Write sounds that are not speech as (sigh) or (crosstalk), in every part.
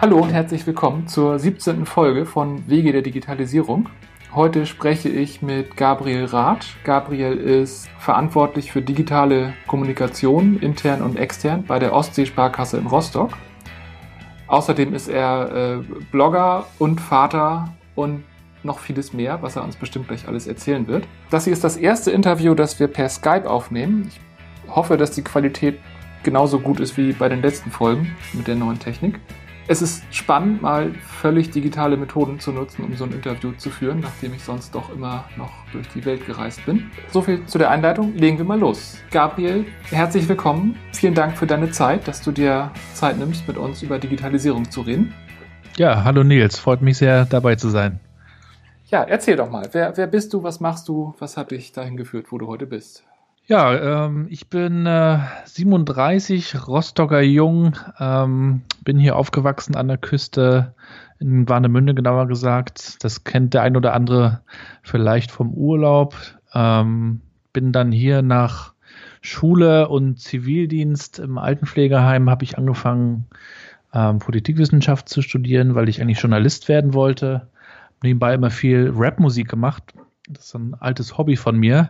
Hallo und herzlich willkommen zur 17. Folge von Wege der Digitalisierung. Heute spreche ich mit Gabriel Rath. Gabriel ist verantwortlich für digitale Kommunikation intern und extern bei der Ostsee-Sparkasse in Rostock. Außerdem ist er äh, Blogger und Vater und noch vieles mehr, was er uns bestimmt gleich alles erzählen wird. Das hier ist das erste Interview, das wir per Skype aufnehmen. Ich hoffe, dass die Qualität genauso gut ist wie bei den letzten Folgen mit der neuen Technik es ist spannend, mal völlig digitale Methoden zu nutzen, um so ein Interview zu führen, nachdem ich sonst doch immer noch durch die Welt gereist bin. So viel zu der Einleitung. Legen wir mal los. Gabriel, herzlich willkommen. Vielen Dank für deine Zeit, dass du dir Zeit nimmst, mit uns über Digitalisierung zu reden. Ja, hallo Nils. Freut mich sehr, dabei zu sein. Ja, erzähl doch mal. Wer, wer bist du? Was machst du? Was hat dich dahin geführt, wo du heute bist? Ja, ähm, ich bin äh, 37, Rostocker Jung, ähm, bin hier aufgewachsen an der Küste in Warnemünde genauer gesagt. Das kennt der ein oder andere vielleicht vom Urlaub. Ähm, bin dann hier nach Schule und Zivildienst im Altenpflegeheim habe ich angefangen ähm, Politikwissenschaft zu studieren, weil ich eigentlich Journalist werden wollte. Nebenbei immer viel Rapmusik gemacht. Das ist ein altes Hobby von mir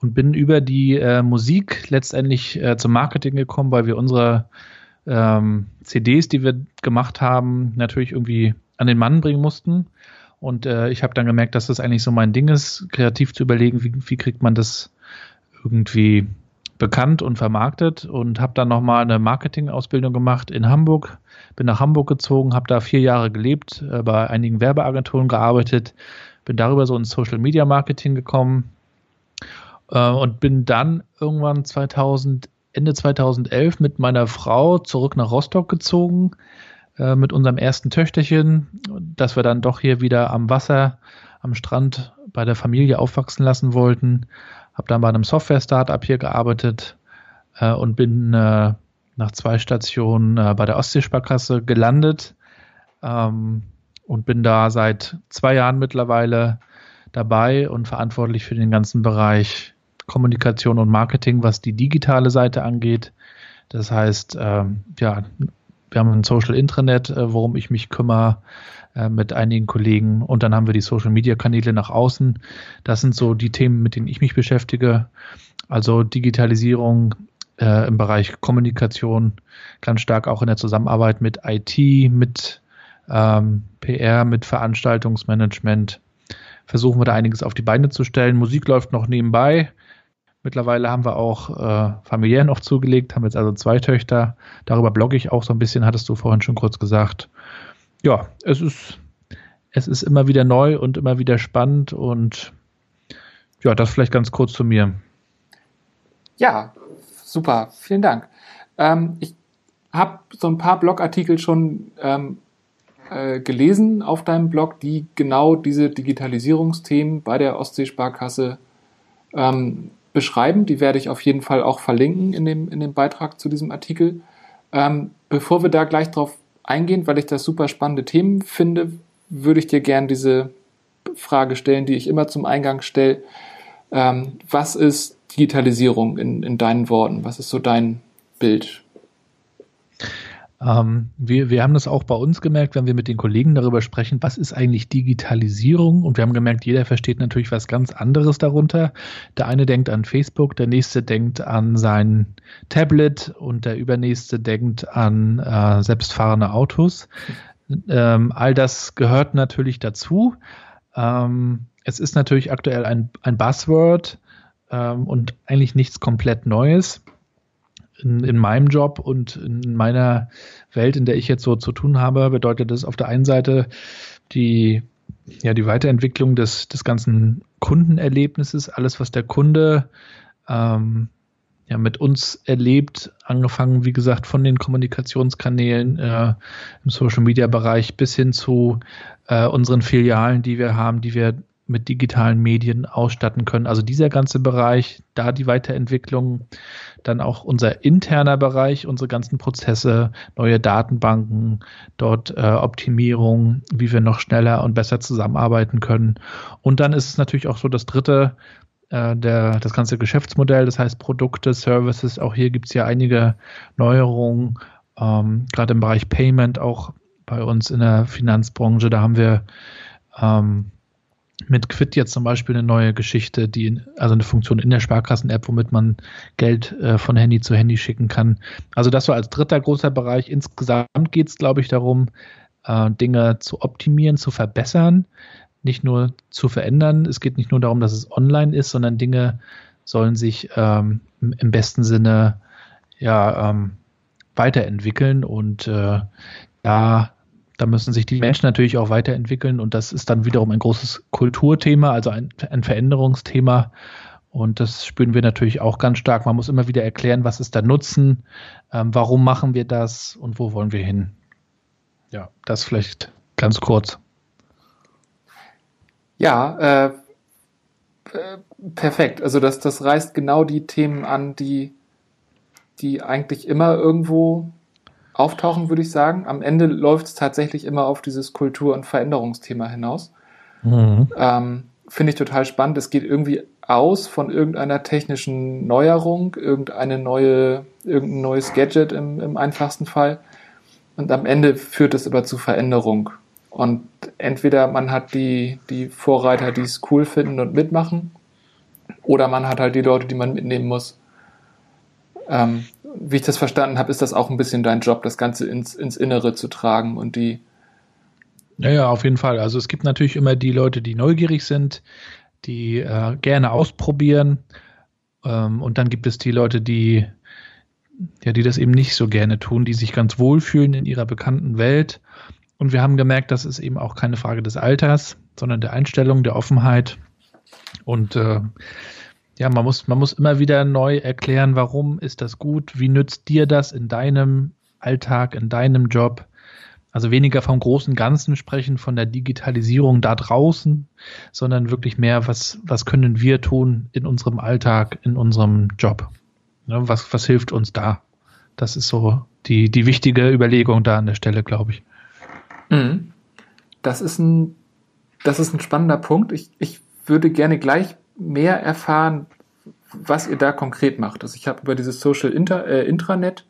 und bin über die äh, Musik letztendlich äh, zum Marketing gekommen, weil wir unsere ähm, CDs, die wir gemacht haben, natürlich irgendwie an den Mann bringen mussten. Und äh, ich habe dann gemerkt, dass das eigentlich so mein Ding ist, kreativ zu überlegen, wie, wie kriegt man das irgendwie bekannt und vermarktet. Und habe dann nochmal eine Marketingausbildung gemacht in Hamburg, bin nach Hamburg gezogen, habe da vier Jahre gelebt, äh, bei einigen Werbeagenturen gearbeitet, bin darüber so ins Social Media Marketing gekommen, äh, und bin dann irgendwann 2000, Ende 2011 mit meiner Frau zurück nach Rostock gezogen, äh, mit unserem ersten Töchterchen, das wir dann doch hier wieder am Wasser, am Strand bei der Familie aufwachsen lassen wollten. Habe dann bei einem Software-Startup hier gearbeitet äh, und bin äh, nach zwei Stationen äh, bei der Ostseesparkasse gelandet ähm, und bin da seit zwei Jahren mittlerweile dabei und verantwortlich für den ganzen Bereich Kommunikation und Marketing, was die digitale Seite angeht. Das heißt, ähm, ja, wir haben ein Social Intranet, äh, worum ich mich kümmere äh, mit einigen Kollegen und dann haben wir die Social Media Kanäle nach außen. Das sind so die Themen, mit denen ich mich beschäftige. Also Digitalisierung äh, im Bereich Kommunikation, ganz stark auch in der Zusammenarbeit mit IT, mit ähm, PR, mit Veranstaltungsmanagement. Versuchen wir da einiges auf die Beine zu stellen. Musik läuft noch nebenbei. Mittlerweile haben wir auch äh, familiär noch zugelegt, haben jetzt also zwei Töchter. Darüber blogge ich auch so ein bisschen, hattest du vorhin schon kurz gesagt. Ja, es ist, es ist immer wieder neu und immer wieder spannend und ja, das vielleicht ganz kurz zu mir. Ja, super, vielen Dank. Ähm, ich habe so ein paar Blogartikel schon ähm, äh, gelesen auf deinem Blog, die genau diese Digitalisierungsthemen bei der Ostseesparkasse ähm, beschreiben. Die werde ich auf jeden Fall auch verlinken in dem, in dem Beitrag zu diesem Artikel. Ähm, bevor wir da gleich drauf eingehen, weil ich das super spannende Themen finde, würde ich dir gerne diese Frage stellen, die ich immer zum Eingang stelle. Ähm, was ist Digitalisierung in, in deinen Worten? Was ist so dein Bild? Ähm, wir, wir haben das auch bei uns gemerkt, wenn wir mit den Kollegen darüber sprechen, was ist eigentlich Digitalisierung? Und wir haben gemerkt, jeder versteht natürlich was ganz anderes darunter. Der eine denkt an Facebook, der nächste denkt an sein Tablet und der übernächste denkt an äh, selbstfahrende Autos. Ähm, all das gehört natürlich dazu. Ähm, es ist natürlich aktuell ein, ein Buzzword ähm, und eigentlich nichts komplett Neues in, in meinem Job und in meiner Welt, in der ich jetzt so zu tun habe, bedeutet das auf der einen Seite die, ja, die Weiterentwicklung des, des ganzen Kundenerlebnisses, alles, was der Kunde ähm, ja, mit uns erlebt, angefangen, wie gesagt, von den Kommunikationskanälen äh, im Social-Media-Bereich bis hin zu äh, unseren Filialen, die wir haben, die wir mit digitalen Medien ausstatten können. Also dieser ganze Bereich, da die Weiterentwicklung, dann auch unser interner Bereich, unsere ganzen Prozesse, neue Datenbanken, dort äh, Optimierung, wie wir noch schneller und besser zusammenarbeiten können. Und dann ist es natürlich auch so das dritte, äh, der, das ganze Geschäftsmodell, das heißt Produkte, Services. Auch hier gibt es ja einige Neuerungen, ähm, gerade im Bereich Payment auch bei uns in der Finanzbranche. Da haben wir ähm, mit Quid jetzt zum Beispiel eine neue Geschichte, die also eine Funktion in der Sparkassen-App, womit man Geld äh, von Handy zu Handy schicken kann. Also das so als dritter großer Bereich. Insgesamt geht es, glaube ich, darum, äh, Dinge zu optimieren, zu verbessern, nicht nur zu verändern. Es geht nicht nur darum, dass es online ist, sondern Dinge sollen sich ähm, im besten Sinne ja ähm, weiterentwickeln und äh, da da müssen sich die Menschen natürlich auch weiterentwickeln und das ist dann wiederum ein großes Kulturthema, also ein, ein Veränderungsthema. Und das spüren wir natürlich auch ganz stark. Man muss immer wieder erklären, was ist der Nutzen, ähm, warum machen wir das und wo wollen wir hin. Ja, das vielleicht ganz kurz. Ja, äh, äh perfekt. Also das, das reißt genau die Themen an, die, die eigentlich immer irgendwo auftauchen, würde ich sagen. Am Ende läuft es tatsächlich immer auf dieses Kultur- und Veränderungsthema hinaus. Mhm. Ähm, Finde ich total spannend. Es geht irgendwie aus von irgendeiner technischen Neuerung, irgendeine neue, irgendein neues Gadget im, im einfachsten Fall. Und am Ende führt es aber zu Veränderung. Und entweder man hat die, die Vorreiter, die es cool finden und mitmachen, oder man hat halt die Leute, die man mitnehmen muss. Ähm, wie ich das verstanden habe, ist das auch ein bisschen dein Job, das Ganze ins, ins Innere zu tragen und die. Ja, ja, auf jeden Fall. Also es gibt natürlich immer die Leute, die neugierig sind, die äh, gerne ausprobieren. Ähm, und dann gibt es die Leute, die, ja, die das eben nicht so gerne tun, die sich ganz wohlfühlen in ihrer bekannten Welt. Und wir haben gemerkt, das ist eben auch keine Frage des Alters, sondern der Einstellung, der Offenheit. Und äh, ja, man muss, man muss immer wieder neu erklären, warum ist das gut, wie nützt dir das in deinem Alltag, in deinem Job. Also weniger vom großen Ganzen sprechen, von der Digitalisierung da draußen, sondern wirklich mehr, was, was können wir tun in unserem Alltag, in unserem Job. Ne, was, was hilft uns da? Das ist so die, die wichtige Überlegung da an der Stelle, glaube ich. Mhm. Das ist ein, das ist ein spannender Punkt. Ich, ich würde gerne gleich mehr erfahren, was ihr da konkret macht. Also ich habe über dieses Social Inter äh, Intranet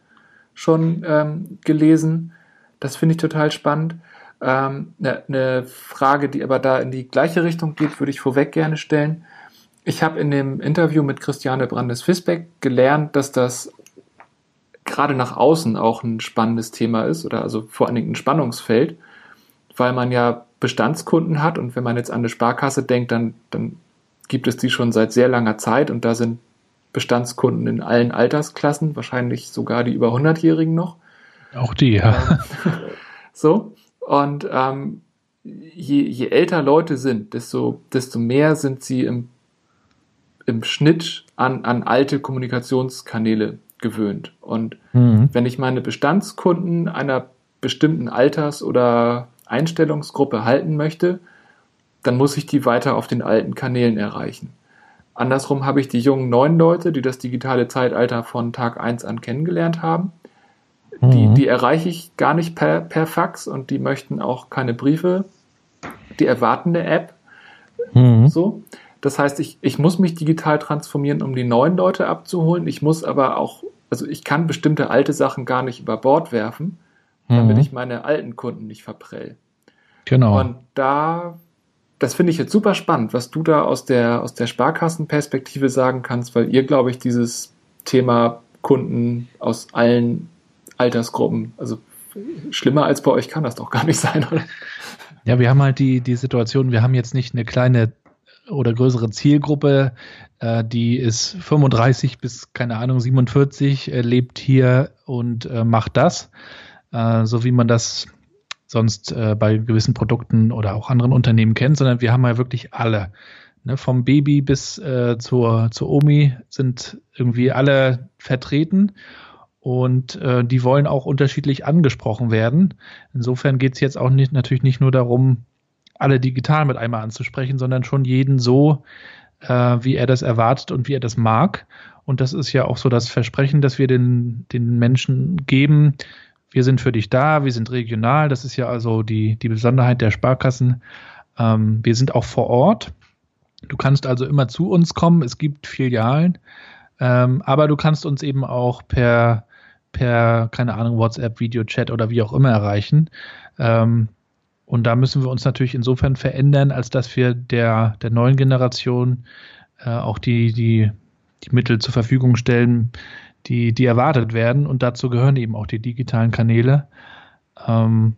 schon ähm, gelesen. Das finde ich total spannend. Eine ähm, ne Frage, die aber da in die gleiche Richtung geht, würde ich vorweg gerne stellen. Ich habe in dem Interview mit Christiane Brandes-Fisbeck gelernt, dass das gerade nach außen auch ein spannendes Thema ist oder also vor allen Dingen ein Spannungsfeld, weil man ja Bestandskunden hat und wenn man jetzt an eine Sparkasse denkt, dann, dann gibt es die schon seit sehr langer Zeit und da sind Bestandskunden in allen Altersklassen, wahrscheinlich sogar die über 100-Jährigen noch. Auch die, ja. (laughs) so. Und ähm, je, je älter Leute sind, desto, desto mehr sind sie im, im Schnitt an, an alte Kommunikationskanäle gewöhnt. Und mhm. wenn ich meine Bestandskunden einer bestimmten Alters- oder Einstellungsgruppe halten möchte, dann muss ich die weiter auf den alten Kanälen erreichen. Andersrum habe ich die jungen neuen Leute, die das digitale Zeitalter von Tag 1 an kennengelernt haben. Mhm. Die, die erreiche ich gar nicht per, per Fax und die möchten auch keine Briefe. Die erwarten eine App. Mhm. So. Das heißt, ich, ich muss mich digital transformieren, um die neuen Leute abzuholen. Ich muss aber auch, also ich kann bestimmte alte Sachen gar nicht über Bord werfen, damit mhm. ich meine alten Kunden nicht verprell. Genau. Und da das finde ich jetzt super spannend, was du da aus der, aus der Sparkassenperspektive sagen kannst, weil ihr, glaube ich, dieses Thema Kunden aus allen Altersgruppen, also schlimmer als bei euch kann das doch gar nicht sein, oder? Ja, wir haben halt die, die Situation, wir haben jetzt nicht eine kleine oder größere Zielgruppe, äh, die ist 35 bis, keine Ahnung, 47, äh, lebt hier und äh, macht das, äh, so wie man das sonst äh, bei gewissen Produkten oder auch anderen Unternehmen kennt, sondern wir haben ja wirklich alle. Ne, vom Baby bis äh, zur, zur Omi sind irgendwie alle vertreten und äh, die wollen auch unterschiedlich angesprochen werden. Insofern geht es jetzt auch nicht, natürlich nicht nur darum, alle digital mit einmal anzusprechen, sondern schon jeden so, äh, wie er das erwartet und wie er das mag. Und das ist ja auch so das Versprechen, das wir den, den Menschen geben, wir sind für dich da, wir sind regional, das ist ja also die, die Besonderheit der Sparkassen. Ähm, wir sind auch vor Ort. Du kannst also immer zu uns kommen, es gibt Filialen, ähm, aber du kannst uns eben auch per, per, keine Ahnung, WhatsApp, Videochat oder wie auch immer erreichen. Ähm, und da müssen wir uns natürlich insofern verändern, als dass wir der, der neuen Generation äh, auch die, die, die Mittel zur Verfügung stellen, die, die erwartet werden. Und dazu gehören eben auch die digitalen Kanäle. Ähm,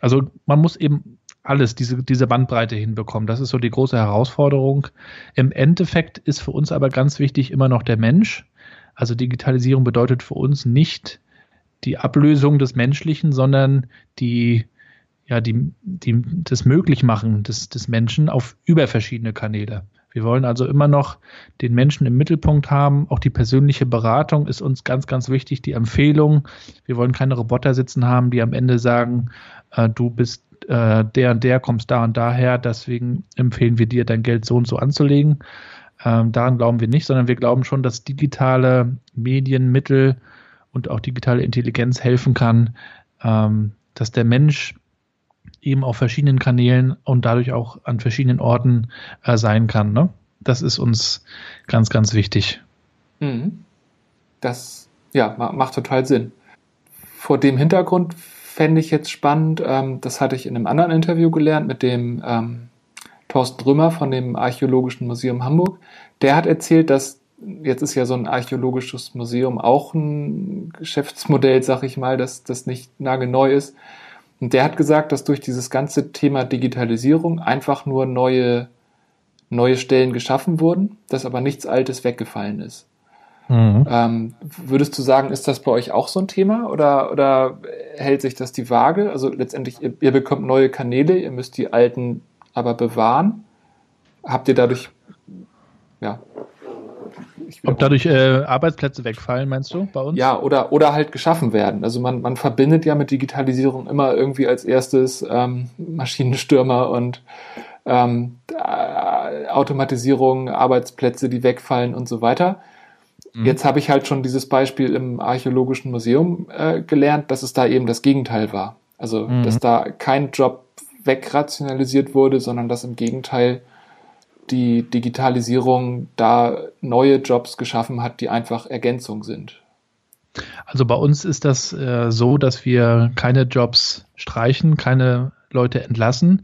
also man muss eben alles, diese, diese Bandbreite hinbekommen. Das ist so die große Herausforderung. Im Endeffekt ist für uns aber ganz wichtig immer noch der Mensch. Also Digitalisierung bedeutet für uns nicht die Ablösung des Menschlichen, sondern die ja, die, die, das Möglichmachen des, des Menschen auf über verschiedene Kanäle. Wir wollen also immer noch den Menschen im Mittelpunkt haben. Auch die persönliche Beratung ist uns ganz, ganz wichtig. Die Empfehlung. Wir wollen keine Roboter sitzen haben, die am Ende sagen, äh, du bist äh, der und der, kommst da und daher. Deswegen empfehlen wir dir, dein Geld so und so anzulegen. Ähm, daran glauben wir nicht, sondern wir glauben schon, dass digitale Medienmittel und auch digitale Intelligenz helfen kann, ähm, dass der Mensch eben auf verschiedenen Kanälen und dadurch auch an verschiedenen Orten äh, sein kann. Ne? Das ist uns ganz, ganz wichtig. Mhm. Das ja, macht total Sinn. Vor dem Hintergrund fände ich jetzt spannend, ähm, das hatte ich in einem anderen Interview gelernt mit dem ähm, Thorsten Römer von dem Archäologischen Museum Hamburg. Der hat erzählt, dass jetzt ist ja so ein archäologisches Museum auch ein Geschäftsmodell, sag ich mal, das, das nicht nagelneu ist. Und der hat gesagt, dass durch dieses ganze Thema Digitalisierung einfach nur neue, neue Stellen geschaffen wurden, dass aber nichts Altes weggefallen ist. Mhm. Ähm, würdest du sagen, ist das bei euch auch so ein Thema oder, oder hält sich das die Waage? Also letztendlich, ihr, ihr bekommt neue Kanäle, ihr müsst die alten aber bewahren. Habt ihr dadurch, ja, ob dadurch äh, Arbeitsplätze wegfallen, meinst du, bei uns? Ja, oder, oder halt geschaffen werden. Also man, man verbindet ja mit Digitalisierung immer irgendwie als erstes ähm, Maschinenstürmer und ähm, äh, Automatisierung, Arbeitsplätze, die wegfallen und so weiter. Mhm. Jetzt habe ich halt schon dieses Beispiel im Archäologischen Museum äh, gelernt, dass es da eben das Gegenteil war. Also, mhm. dass da kein Job wegrationalisiert wurde, sondern dass im Gegenteil die Digitalisierung da neue Jobs geschaffen hat, die einfach Ergänzung sind? Also bei uns ist das äh, so, dass wir keine Jobs streichen, keine Leute entlassen,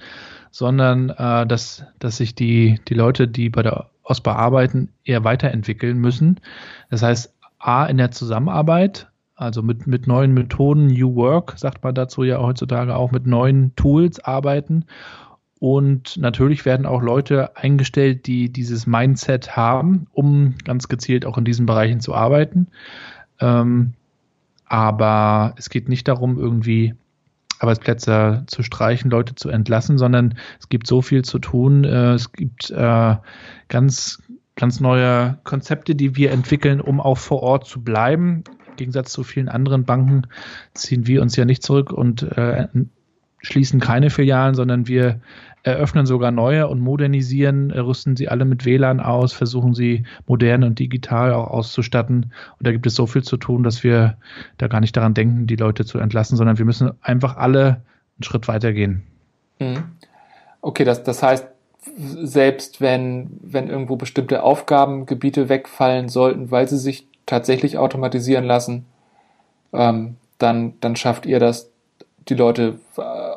sondern äh, dass, dass sich die, die Leute, die bei der OSPA arbeiten, eher weiterentwickeln müssen. Das heißt, A, in der Zusammenarbeit, also mit, mit neuen Methoden, New Work, sagt man dazu ja heutzutage auch, mit neuen Tools arbeiten und natürlich werden auch Leute eingestellt, die dieses Mindset haben, um ganz gezielt auch in diesen Bereichen zu arbeiten. Ähm, aber es geht nicht darum, irgendwie Arbeitsplätze zu streichen, Leute zu entlassen, sondern es gibt so viel zu tun. Äh, es gibt äh, ganz, ganz neue Konzepte, die wir entwickeln, um auch vor Ort zu bleiben. Im Gegensatz zu vielen anderen Banken ziehen wir uns ja nicht zurück und äh, schließen keine Filialen, sondern wir eröffnen sogar neue und modernisieren, äh, rüsten sie alle mit WLAN aus, versuchen sie modern und digital auch auszustatten. Und da gibt es so viel zu tun, dass wir da gar nicht daran denken, die Leute zu entlassen, sondern wir müssen einfach alle einen Schritt weitergehen. Mhm. Okay, das, das heißt, selbst wenn, wenn irgendwo bestimmte Aufgabengebiete wegfallen sollten, weil sie sich tatsächlich automatisieren lassen, ähm, dann, dann schafft ihr das, die Leute äh,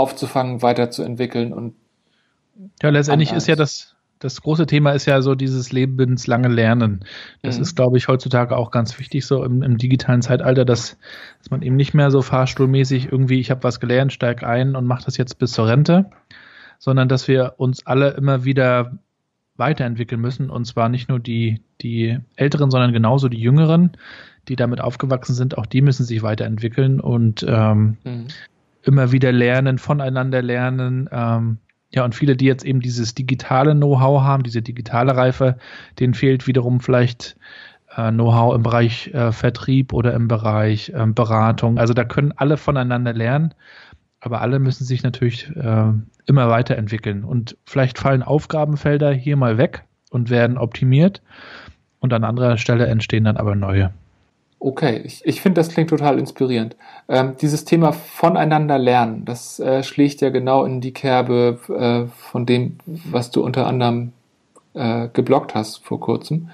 aufzufangen, weiterzuentwickeln und ja, letztendlich ist ja das, das große Thema ist ja so dieses lebenslange Lernen. Das mhm. ist, glaube ich, heutzutage auch ganz wichtig, so im, im digitalen Zeitalter, dass, dass, man eben nicht mehr so fahrstuhlmäßig irgendwie, ich habe was gelernt, steig ein und mach das jetzt bis zur Rente, sondern dass wir uns alle immer wieder weiterentwickeln müssen. Und zwar nicht nur die, die Älteren, sondern genauso die Jüngeren, die damit aufgewachsen sind, auch die müssen sich weiterentwickeln. Und ähm, mhm immer wieder lernen, voneinander lernen. Ähm, ja, und viele, die jetzt eben dieses digitale Know-how haben, diese digitale Reife, denen fehlt wiederum vielleicht äh, Know-how im Bereich äh, Vertrieb oder im Bereich äh, Beratung. Also da können alle voneinander lernen, aber alle müssen sich natürlich äh, immer weiterentwickeln. Und vielleicht fallen Aufgabenfelder hier mal weg und werden optimiert und an anderer Stelle entstehen dann aber neue. Okay, ich, ich finde, das klingt total inspirierend. Ähm, dieses Thema voneinander lernen, das äh, schlägt ja genau in die Kerbe äh, von dem, was du unter anderem äh, geblockt hast vor kurzem.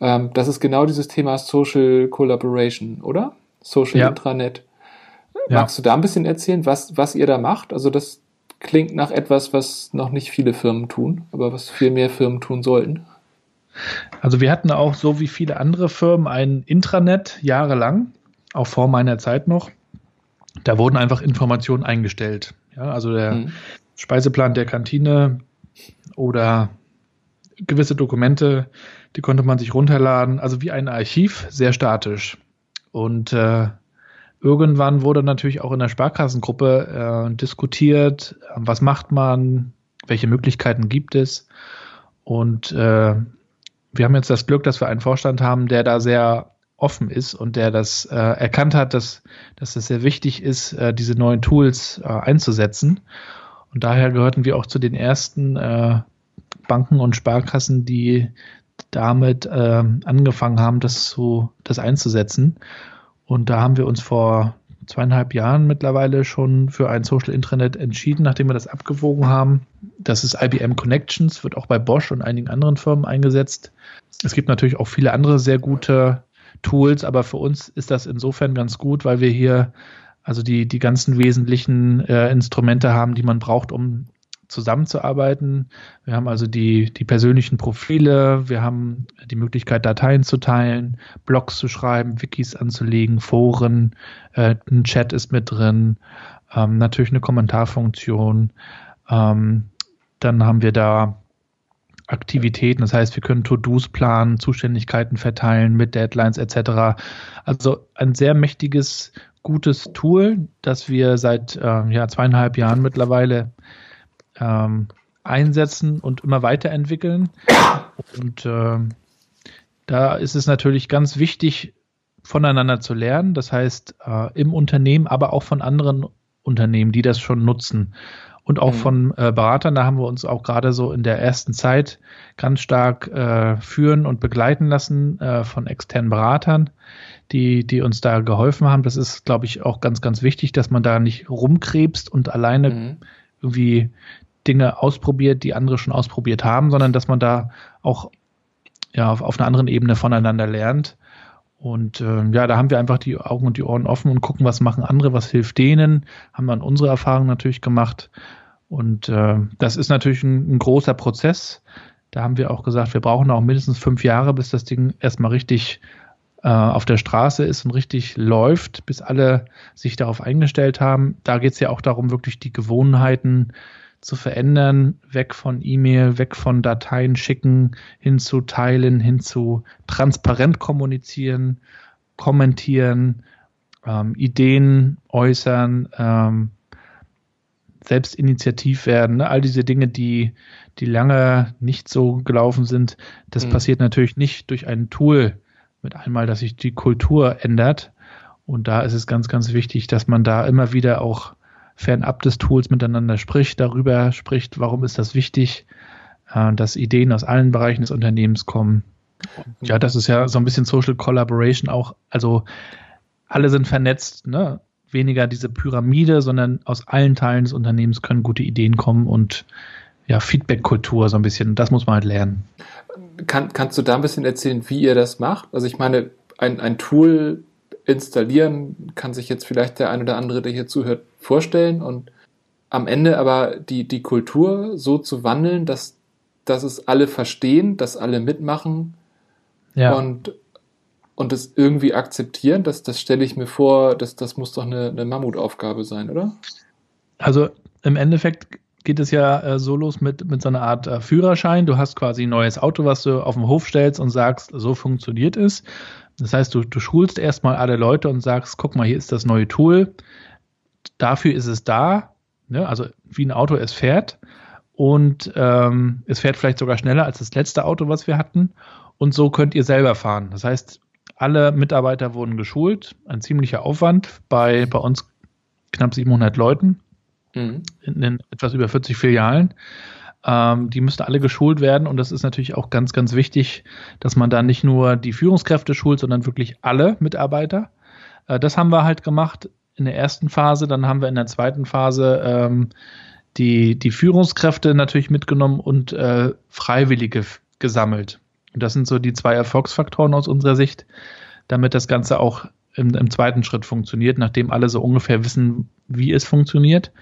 Ähm, das ist genau dieses Thema Social Collaboration, oder? Social ja. Intranet. Magst ja. du da ein bisschen erzählen, was, was ihr da macht? Also das klingt nach etwas, was noch nicht viele Firmen tun, aber was viel mehr Firmen tun sollten. Also wir hatten auch so wie viele andere Firmen ein Intranet jahrelang, auch vor meiner Zeit noch. Da wurden einfach Informationen eingestellt. Ja, also der mhm. Speiseplan der Kantine oder gewisse Dokumente, die konnte man sich runterladen. Also wie ein Archiv, sehr statisch. Und äh, irgendwann wurde natürlich auch in der Sparkassengruppe äh, diskutiert, was macht man, welche Möglichkeiten gibt es. Und äh, wir haben jetzt das Glück, dass wir einen Vorstand haben, der da sehr offen ist und der das äh, erkannt hat, dass, dass es sehr wichtig ist, äh, diese neuen Tools äh, einzusetzen. Und daher gehörten wir auch zu den ersten äh, Banken und Sparkassen, die damit äh, angefangen haben, das zu, das einzusetzen. Und da haben wir uns vor zweieinhalb Jahren mittlerweile schon für ein Social Intranet entschieden, nachdem wir das abgewogen haben. Das ist IBM Connections, wird auch bei Bosch und einigen anderen Firmen eingesetzt. Es gibt natürlich auch viele andere sehr gute Tools, aber für uns ist das insofern ganz gut, weil wir hier also die, die ganzen wesentlichen äh, Instrumente haben, die man braucht, um zusammenzuarbeiten. Wir haben also die, die persönlichen Profile, wir haben die Möglichkeit, Dateien zu teilen, Blogs zu schreiben, Wikis anzulegen, Foren, äh, ein Chat ist mit drin, ähm, natürlich eine Kommentarfunktion. Ähm, dann haben wir da Aktivitäten, das heißt, wir können To-Dos planen, Zuständigkeiten verteilen mit Deadlines etc. Also ein sehr mächtiges, gutes Tool, das wir seit äh, ja, zweieinhalb Jahren mittlerweile ähm, einsetzen und immer weiterentwickeln. Und äh, da ist es natürlich ganz wichtig, voneinander zu lernen. Das heißt, äh, im Unternehmen, aber auch von anderen Unternehmen, die das schon nutzen. Und auch mhm. von äh, Beratern, da haben wir uns auch gerade so in der ersten Zeit ganz stark äh, führen und begleiten lassen äh, von externen Beratern, die, die uns da geholfen haben. Das ist, glaube ich, auch ganz, ganz wichtig, dass man da nicht rumkrebst und alleine mhm. irgendwie Dinge ausprobiert, die andere schon ausprobiert haben, sondern dass man da auch ja, auf, auf einer anderen Ebene voneinander lernt. Und äh, ja, da haben wir einfach die Augen und die Ohren offen und gucken, was machen andere, was hilft denen. Haben dann unsere Erfahrungen natürlich gemacht. Und äh, das ist natürlich ein, ein großer Prozess. Da haben wir auch gesagt, wir brauchen auch mindestens fünf Jahre, bis das Ding erstmal richtig äh, auf der Straße ist und richtig läuft, bis alle sich darauf eingestellt haben. Da geht es ja auch darum, wirklich die Gewohnheiten zu verändern, weg von E-Mail, weg von Dateien schicken, hin zu teilen, hin zu transparent kommunizieren, kommentieren, ähm, Ideen äußern, ähm, selbst initiativ werden, ne? all diese Dinge, die, die lange nicht so gelaufen sind, das mhm. passiert natürlich nicht durch ein Tool mit einmal, dass sich die Kultur ändert. Und da ist es ganz, ganz wichtig, dass man da immer wieder auch fernab des Tools miteinander spricht, darüber spricht, warum ist das wichtig, äh, dass Ideen aus allen Bereichen des Unternehmens kommen. Ja, das ist ja so ein bisschen Social Collaboration auch. Also alle sind vernetzt, ne? weniger diese Pyramide, sondern aus allen Teilen des Unternehmens können gute Ideen kommen und ja, Feedback-Kultur so ein bisschen. Das muss man halt lernen. Kann, kannst du da ein bisschen erzählen, wie ihr das macht? Also ich meine, ein, ein Tool installieren kann sich jetzt vielleicht der ein oder andere, der hier zuhört, vorstellen und am Ende aber die, die Kultur so zu wandeln, dass, dass es alle verstehen, dass alle mitmachen ja. und, und es irgendwie akzeptieren, das, das stelle ich mir vor, das, das muss doch eine, eine Mammutaufgabe sein, oder? Also im Endeffekt geht es ja äh, so los mit, mit so einer Art äh, Führerschein. Du hast quasi ein neues Auto, was du auf den Hof stellst und sagst, so funktioniert es. Das heißt, du, du schulst erstmal alle Leute und sagst, guck mal, hier ist das neue Tool. Dafür ist es da. Ne? Also wie ein Auto es fährt. Und ähm, es fährt vielleicht sogar schneller als das letzte Auto, was wir hatten. Und so könnt ihr selber fahren. Das heißt, alle Mitarbeiter wurden geschult. Ein ziemlicher Aufwand bei, bei uns knapp 700 Leuten mhm. in, in etwas über 40 Filialen. Ähm, die müssen alle geschult werden und das ist natürlich auch ganz, ganz wichtig, dass man da nicht nur die Führungskräfte schult, sondern wirklich alle Mitarbeiter. Äh, das haben wir halt gemacht in der ersten Phase. Dann haben wir in der zweiten Phase ähm, die, die Führungskräfte natürlich mitgenommen und äh, Freiwillige gesammelt. Und das sind so die zwei Erfolgsfaktoren aus unserer Sicht, damit das Ganze auch im, im zweiten Schritt funktioniert, nachdem alle so ungefähr wissen, wie es funktioniert,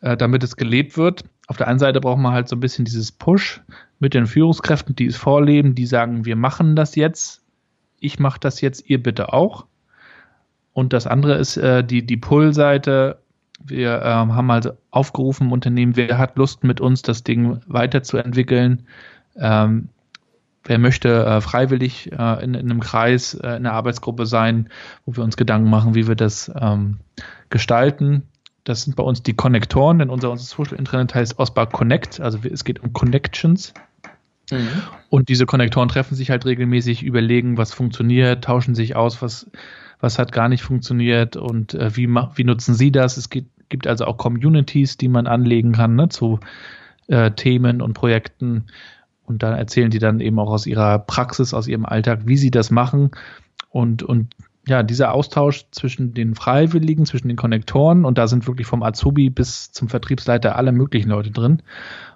äh, damit es gelebt wird. Auf der einen Seite braucht man halt so ein bisschen dieses Push mit den Führungskräften, die es vorleben, die sagen, wir machen das jetzt, ich mache das jetzt, ihr bitte auch. Und das andere ist äh, die, die Pull-Seite. Wir ähm, haben also aufgerufen, Unternehmen, wer hat Lust mit uns das Ding weiterzuentwickeln? Ähm, wer möchte äh, freiwillig äh, in, in, einem Kreis, äh, in einer Arbeitsgruppe sein, wo wir uns Gedanken machen, wie wir das ähm, gestalten. Das sind bei uns die Konnektoren, denn unser, unser Social Internet heißt OSPA Connect, also es geht um Connections. Mhm. Und diese Konnektoren treffen sich halt regelmäßig, überlegen, was funktioniert, tauschen sich aus, was, was hat gar nicht funktioniert und äh, wie, wie nutzen sie das. Es gibt, gibt also auch Communities, die man anlegen kann ne, zu äh, Themen und Projekten. Und da erzählen die dann eben auch aus ihrer Praxis, aus ihrem Alltag, wie sie das machen. Und, und ja, dieser Austausch zwischen den Freiwilligen, zwischen den Konnektoren und da sind wirklich vom Azubi bis zum Vertriebsleiter alle möglichen Leute drin.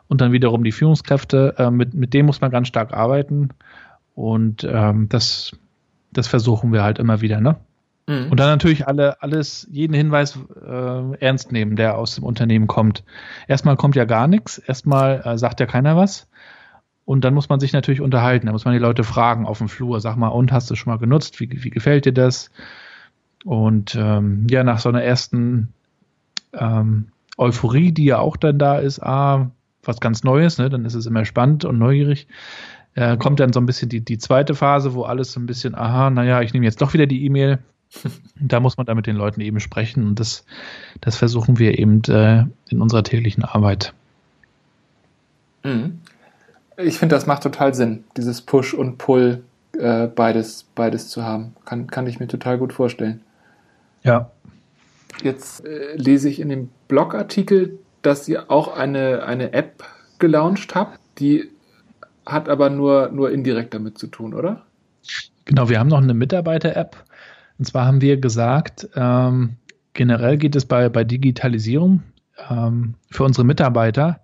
Und dann wiederum die Führungskräfte, äh, mit, mit dem muss man ganz stark arbeiten. Und ähm, das, das versuchen wir halt immer wieder, ne? Mhm. Und dann natürlich alle, alles, jeden Hinweis äh, ernst nehmen, der aus dem Unternehmen kommt. Erstmal kommt ja gar nichts, erstmal äh, sagt ja keiner was. Und dann muss man sich natürlich unterhalten. Da muss man die Leute fragen auf dem Flur. Sag mal, und hast du schon mal genutzt? Wie, wie gefällt dir das? Und ähm, ja, nach so einer ersten ähm, Euphorie, die ja auch dann da ist, ah, was ganz Neues, ne? dann ist es immer spannend und neugierig. Äh, kommt dann so ein bisschen die, die zweite Phase, wo alles so ein bisschen, aha, naja, ich nehme jetzt doch wieder die E-Mail. (laughs) da muss man dann mit den Leuten eben sprechen und das, das versuchen wir eben äh, in unserer täglichen Arbeit. Mhm. Ich finde, das macht total Sinn, dieses Push und Pull äh, beides, beides zu haben. Kann, kann ich mir total gut vorstellen. Ja. Jetzt äh, lese ich in dem Blogartikel, dass ihr auch eine, eine App gelauncht habt, die hat aber nur, nur indirekt damit zu tun, oder? Genau, wir haben noch eine Mitarbeiter-App. Und zwar haben wir gesagt, ähm, generell geht es bei, bei Digitalisierung ähm, für unsere Mitarbeiter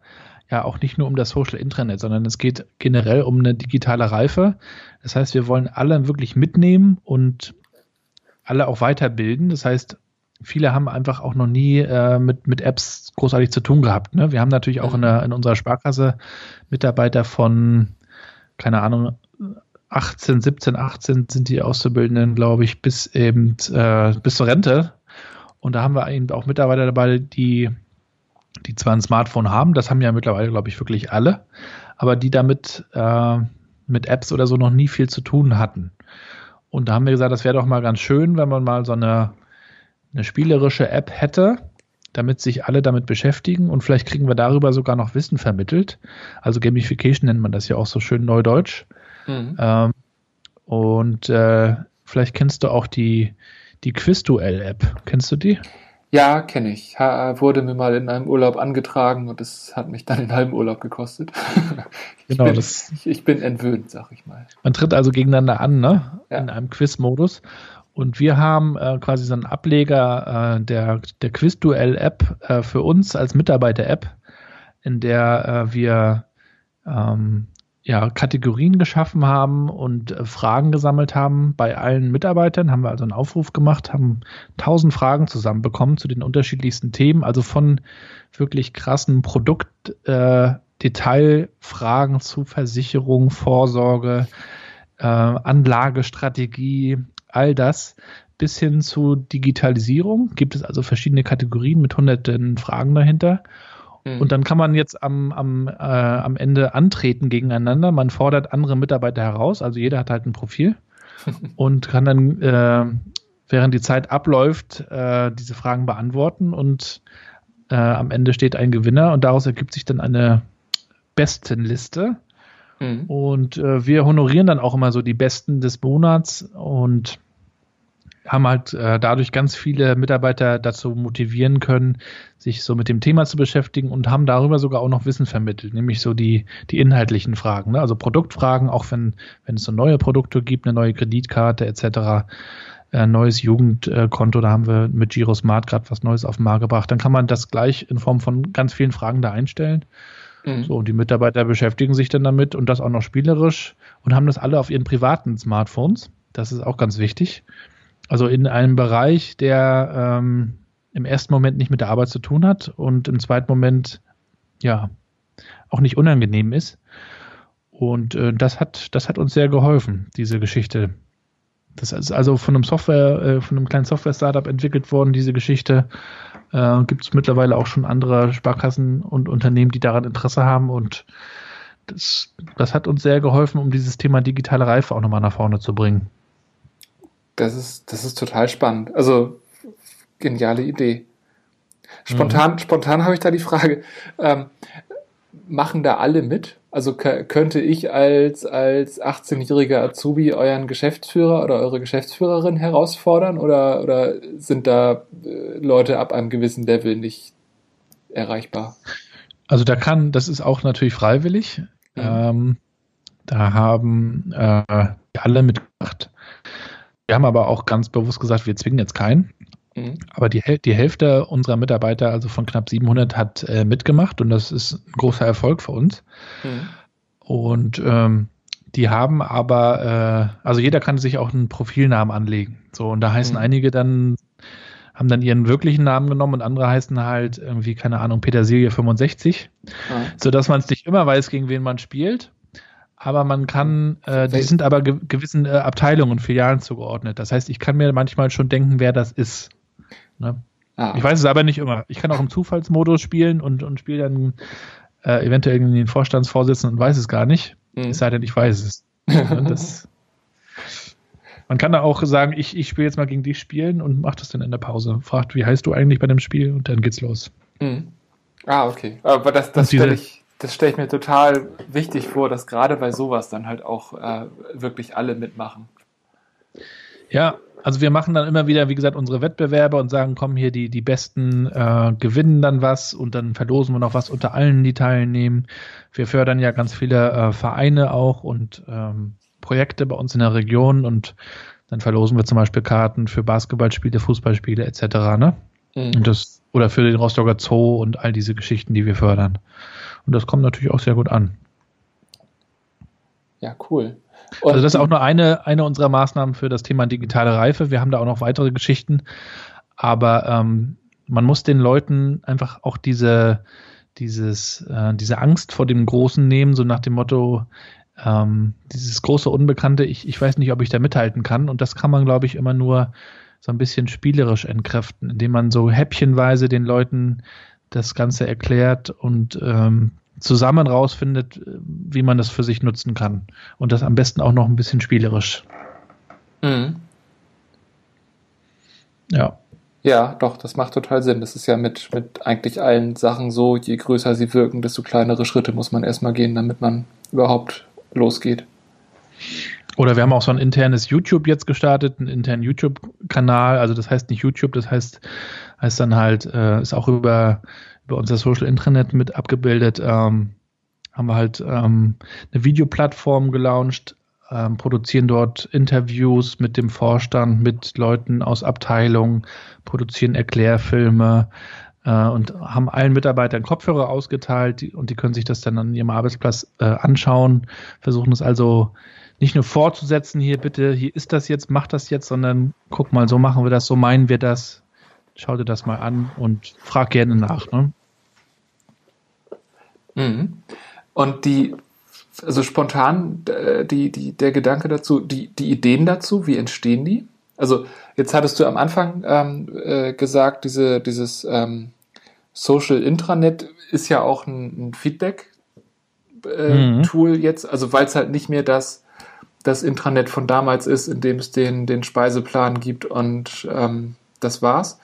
ja auch nicht nur um das Social Intranet, sondern es geht generell um eine digitale Reife. Das heißt, wir wollen alle wirklich mitnehmen und alle auch weiterbilden. Das heißt, viele haben einfach auch noch nie äh, mit, mit Apps großartig zu tun gehabt. Ne? Wir haben natürlich auch in, der, in unserer Sparkasse Mitarbeiter von, keine Ahnung, 18, 17, 18 sind die Auszubildenden, glaube ich, bis eben äh, bis zur Rente. Und da haben wir eben auch Mitarbeiter dabei, die die zwar ein Smartphone haben, das haben ja mittlerweile, glaube ich, wirklich alle, aber die damit äh, mit Apps oder so noch nie viel zu tun hatten. Und da haben wir gesagt, das wäre doch mal ganz schön, wenn man mal so eine, eine spielerische App hätte, damit sich alle damit beschäftigen und vielleicht kriegen wir darüber sogar noch Wissen vermittelt. Also Gamification nennt man das ja auch so schön neudeutsch. Mhm. Ähm, und äh, vielleicht kennst du auch die, die Quizduell-App. Kennst du die? Ja, kenne ich. Ha, wurde mir mal in einem Urlaub angetragen und das hat mich dann den halben Urlaub gekostet. (laughs) ich, genau, bin, das, (laughs) ich, ich, bin entwöhnt, sag ich mal. Man tritt also gegeneinander an, ne? Ja. In einem Quiz-Modus. Und wir haben äh, quasi so einen Ableger äh, der, der Quiz-Duell-App äh, für uns als Mitarbeiter-App, in der äh, wir ähm, ja, Kategorien geschaffen haben und äh, Fragen gesammelt haben bei allen Mitarbeitern, haben wir also einen Aufruf gemacht, haben tausend Fragen zusammenbekommen zu den unterschiedlichsten Themen, also von wirklich krassen Produktdetailfragen äh, zu Versicherung, Vorsorge, äh, Anlagestrategie, all das bis hin zu Digitalisierung. Gibt es also verschiedene Kategorien mit hunderten Fragen dahinter. Mhm. Und dann kann man jetzt am, am, äh, am Ende antreten gegeneinander. Man fordert andere Mitarbeiter heraus, also jeder hat halt ein Profil (laughs) und kann dann, äh, während die Zeit abläuft, äh, diese Fragen beantworten und äh, am Ende steht ein Gewinner und daraus ergibt sich dann eine Bestenliste. Mhm. Und äh, wir honorieren dann auch immer so die Besten des Monats und haben halt äh, dadurch ganz viele Mitarbeiter dazu motivieren können, sich so mit dem Thema zu beschäftigen und haben darüber sogar auch noch Wissen vermittelt, nämlich so die, die inhaltlichen Fragen, ne? also Produktfragen, auch wenn, wenn es so neue Produkte gibt, eine neue Kreditkarte etc., ein äh, neues Jugendkonto, da haben wir mit Giro Smart gerade was Neues auf den Markt gebracht, dann kann man das gleich in Form von ganz vielen Fragen da einstellen. Mhm. So, und die Mitarbeiter beschäftigen sich dann damit und das auch noch spielerisch und haben das alle auf ihren privaten Smartphones. Das ist auch ganz wichtig. Also in einem Bereich, der ähm, im ersten Moment nicht mit der Arbeit zu tun hat und im zweiten Moment ja auch nicht unangenehm ist. Und äh, das hat, das hat uns sehr geholfen, diese Geschichte. Das ist also von einem Software, äh, von einem kleinen Software-Startup entwickelt worden, diese Geschichte. Äh, Gibt es mittlerweile auch schon andere Sparkassen und Unternehmen, die daran Interesse haben und das, das hat uns sehr geholfen, um dieses Thema digitale Reife auch nochmal nach vorne zu bringen. Das ist, das ist total spannend. Also geniale Idee. Spontan, mhm. spontan habe ich da die Frage, ähm, machen da alle mit? Also könnte ich als, als 18-jähriger Azubi euren Geschäftsführer oder eure Geschäftsführerin herausfordern oder, oder sind da äh, Leute ab einem gewissen Level nicht erreichbar? Also da kann, das ist auch natürlich freiwillig. Mhm. Ähm, da haben äh, alle mitgemacht. Wir haben aber auch ganz bewusst gesagt, wir zwingen jetzt keinen. Mhm. Aber die, die Hälfte unserer Mitarbeiter, also von knapp 700, hat äh, mitgemacht und das ist ein großer Erfolg für uns. Mhm. Und ähm, die haben aber, äh, also jeder kann sich auch einen Profilnamen anlegen. So, und da heißen mhm. einige dann, haben dann ihren wirklichen Namen genommen und andere heißen halt irgendwie, keine Ahnung, Petersilie 65. Mhm. Sodass man es nicht immer weiß, gegen wen man spielt aber man kann, äh, die sind aber ge gewissen äh, Abteilungen und Filialen zugeordnet. Das heißt, ich kann mir manchmal schon denken, wer das ist. Ne? Ah. Ich weiß es aber nicht immer. Ich kann auch im Zufallsmodus spielen und, und spiele dann äh, eventuell den Vorstandsvorsitzenden und weiß es gar nicht. Mhm. Es sei denn, ich weiß es. Ne, (laughs) das, man kann da auch sagen, ich, ich spiele jetzt mal gegen dich spielen und mach das dann in der Pause. Fragt, wie heißt du eigentlich bei dem Spiel und dann geht's los. Mhm. Ah, okay. Aber das, das stelle ich, das stelle ich mir total wichtig vor, dass gerade bei sowas dann halt auch äh, wirklich alle mitmachen. Ja, also wir machen dann immer wieder, wie gesagt, unsere Wettbewerbe und sagen, kommen hier die, die Besten äh, gewinnen dann was und dann verlosen wir noch was unter allen, die teilnehmen. Wir fördern ja ganz viele äh, Vereine auch und ähm, Projekte bei uns in der Region und dann verlosen wir zum Beispiel Karten für Basketballspiele, Fußballspiele etc. Ne? Mhm. Und das, oder für den Rostocker Zoo und all diese Geschichten, die wir fördern. Und das kommt natürlich auch sehr gut an. Ja, cool. Und also das ist auch nur eine, eine unserer Maßnahmen für das Thema digitale Reife. Wir haben da auch noch weitere Geschichten. Aber ähm, man muss den Leuten einfach auch diese, dieses, äh, diese Angst vor dem Großen nehmen, so nach dem Motto, ähm, dieses große Unbekannte, ich, ich weiß nicht, ob ich da mithalten kann. Und das kann man, glaube ich, immer nur so ein bisschen spielerisch entkräften, indem man so häppchenweise den Leuten das Ganze erklärt und ähm, zusammen rausfindet, wie man das für sich nutzen kann. Und das am besten auch noch ein bisschen spielerisch. Mhm. Ja. Ja, doch, das macht total Sinn. Das ist ja mit, mit eigentlich allen Sachen so, je größer sie wirken, desto kleinere Schritte muss man erstmal gehen, damit man überhaupt losgeht. Oder wir haben auch so ein internes YouTube jetzt gestartet, einen internen YouTube-Kanal. Also das heißt nicht YouTube, das heißt, heißt dann halt, äh, ist auch über über unser Social Intranet mit abgebildet. Ähm, haben wir halt ähm, eine Videoplattform gelauncht, ähm, produzieren dort Interviews mit dem Vorstand, mit Leuten aus Abteilungen, produzieren Erklärfilme äh, und haben allen Mitarbeitern Kopfhörer ausgeteilt die, und die können sich das dann an ihrem Arbeitsplatz äh, anschauen, versuchen es also nicht nur fortzusetzen, hier bitte, hier ist das jetzt, mach das jetzt, sondern guck mal, so machen wir das, so meinen wir das, schau dir das mal an und frag gerne nach. Ne? Mhm. Und die, also spontan, äh, die, die, der Gedanke dazu, die, die Ideen dazu, wie entstehen die? Also jetzt hattest du am Anfang ähm, äh, gesagt, diese, dieses ähm, Social Intranet ist ja auch ein, ein Feedback-Tool äh, mhm. jetzt, also weil es halt nicht mehr das das Intranet von damals ist, in dem es den, den Speiseplan gibt und ähm, das war's.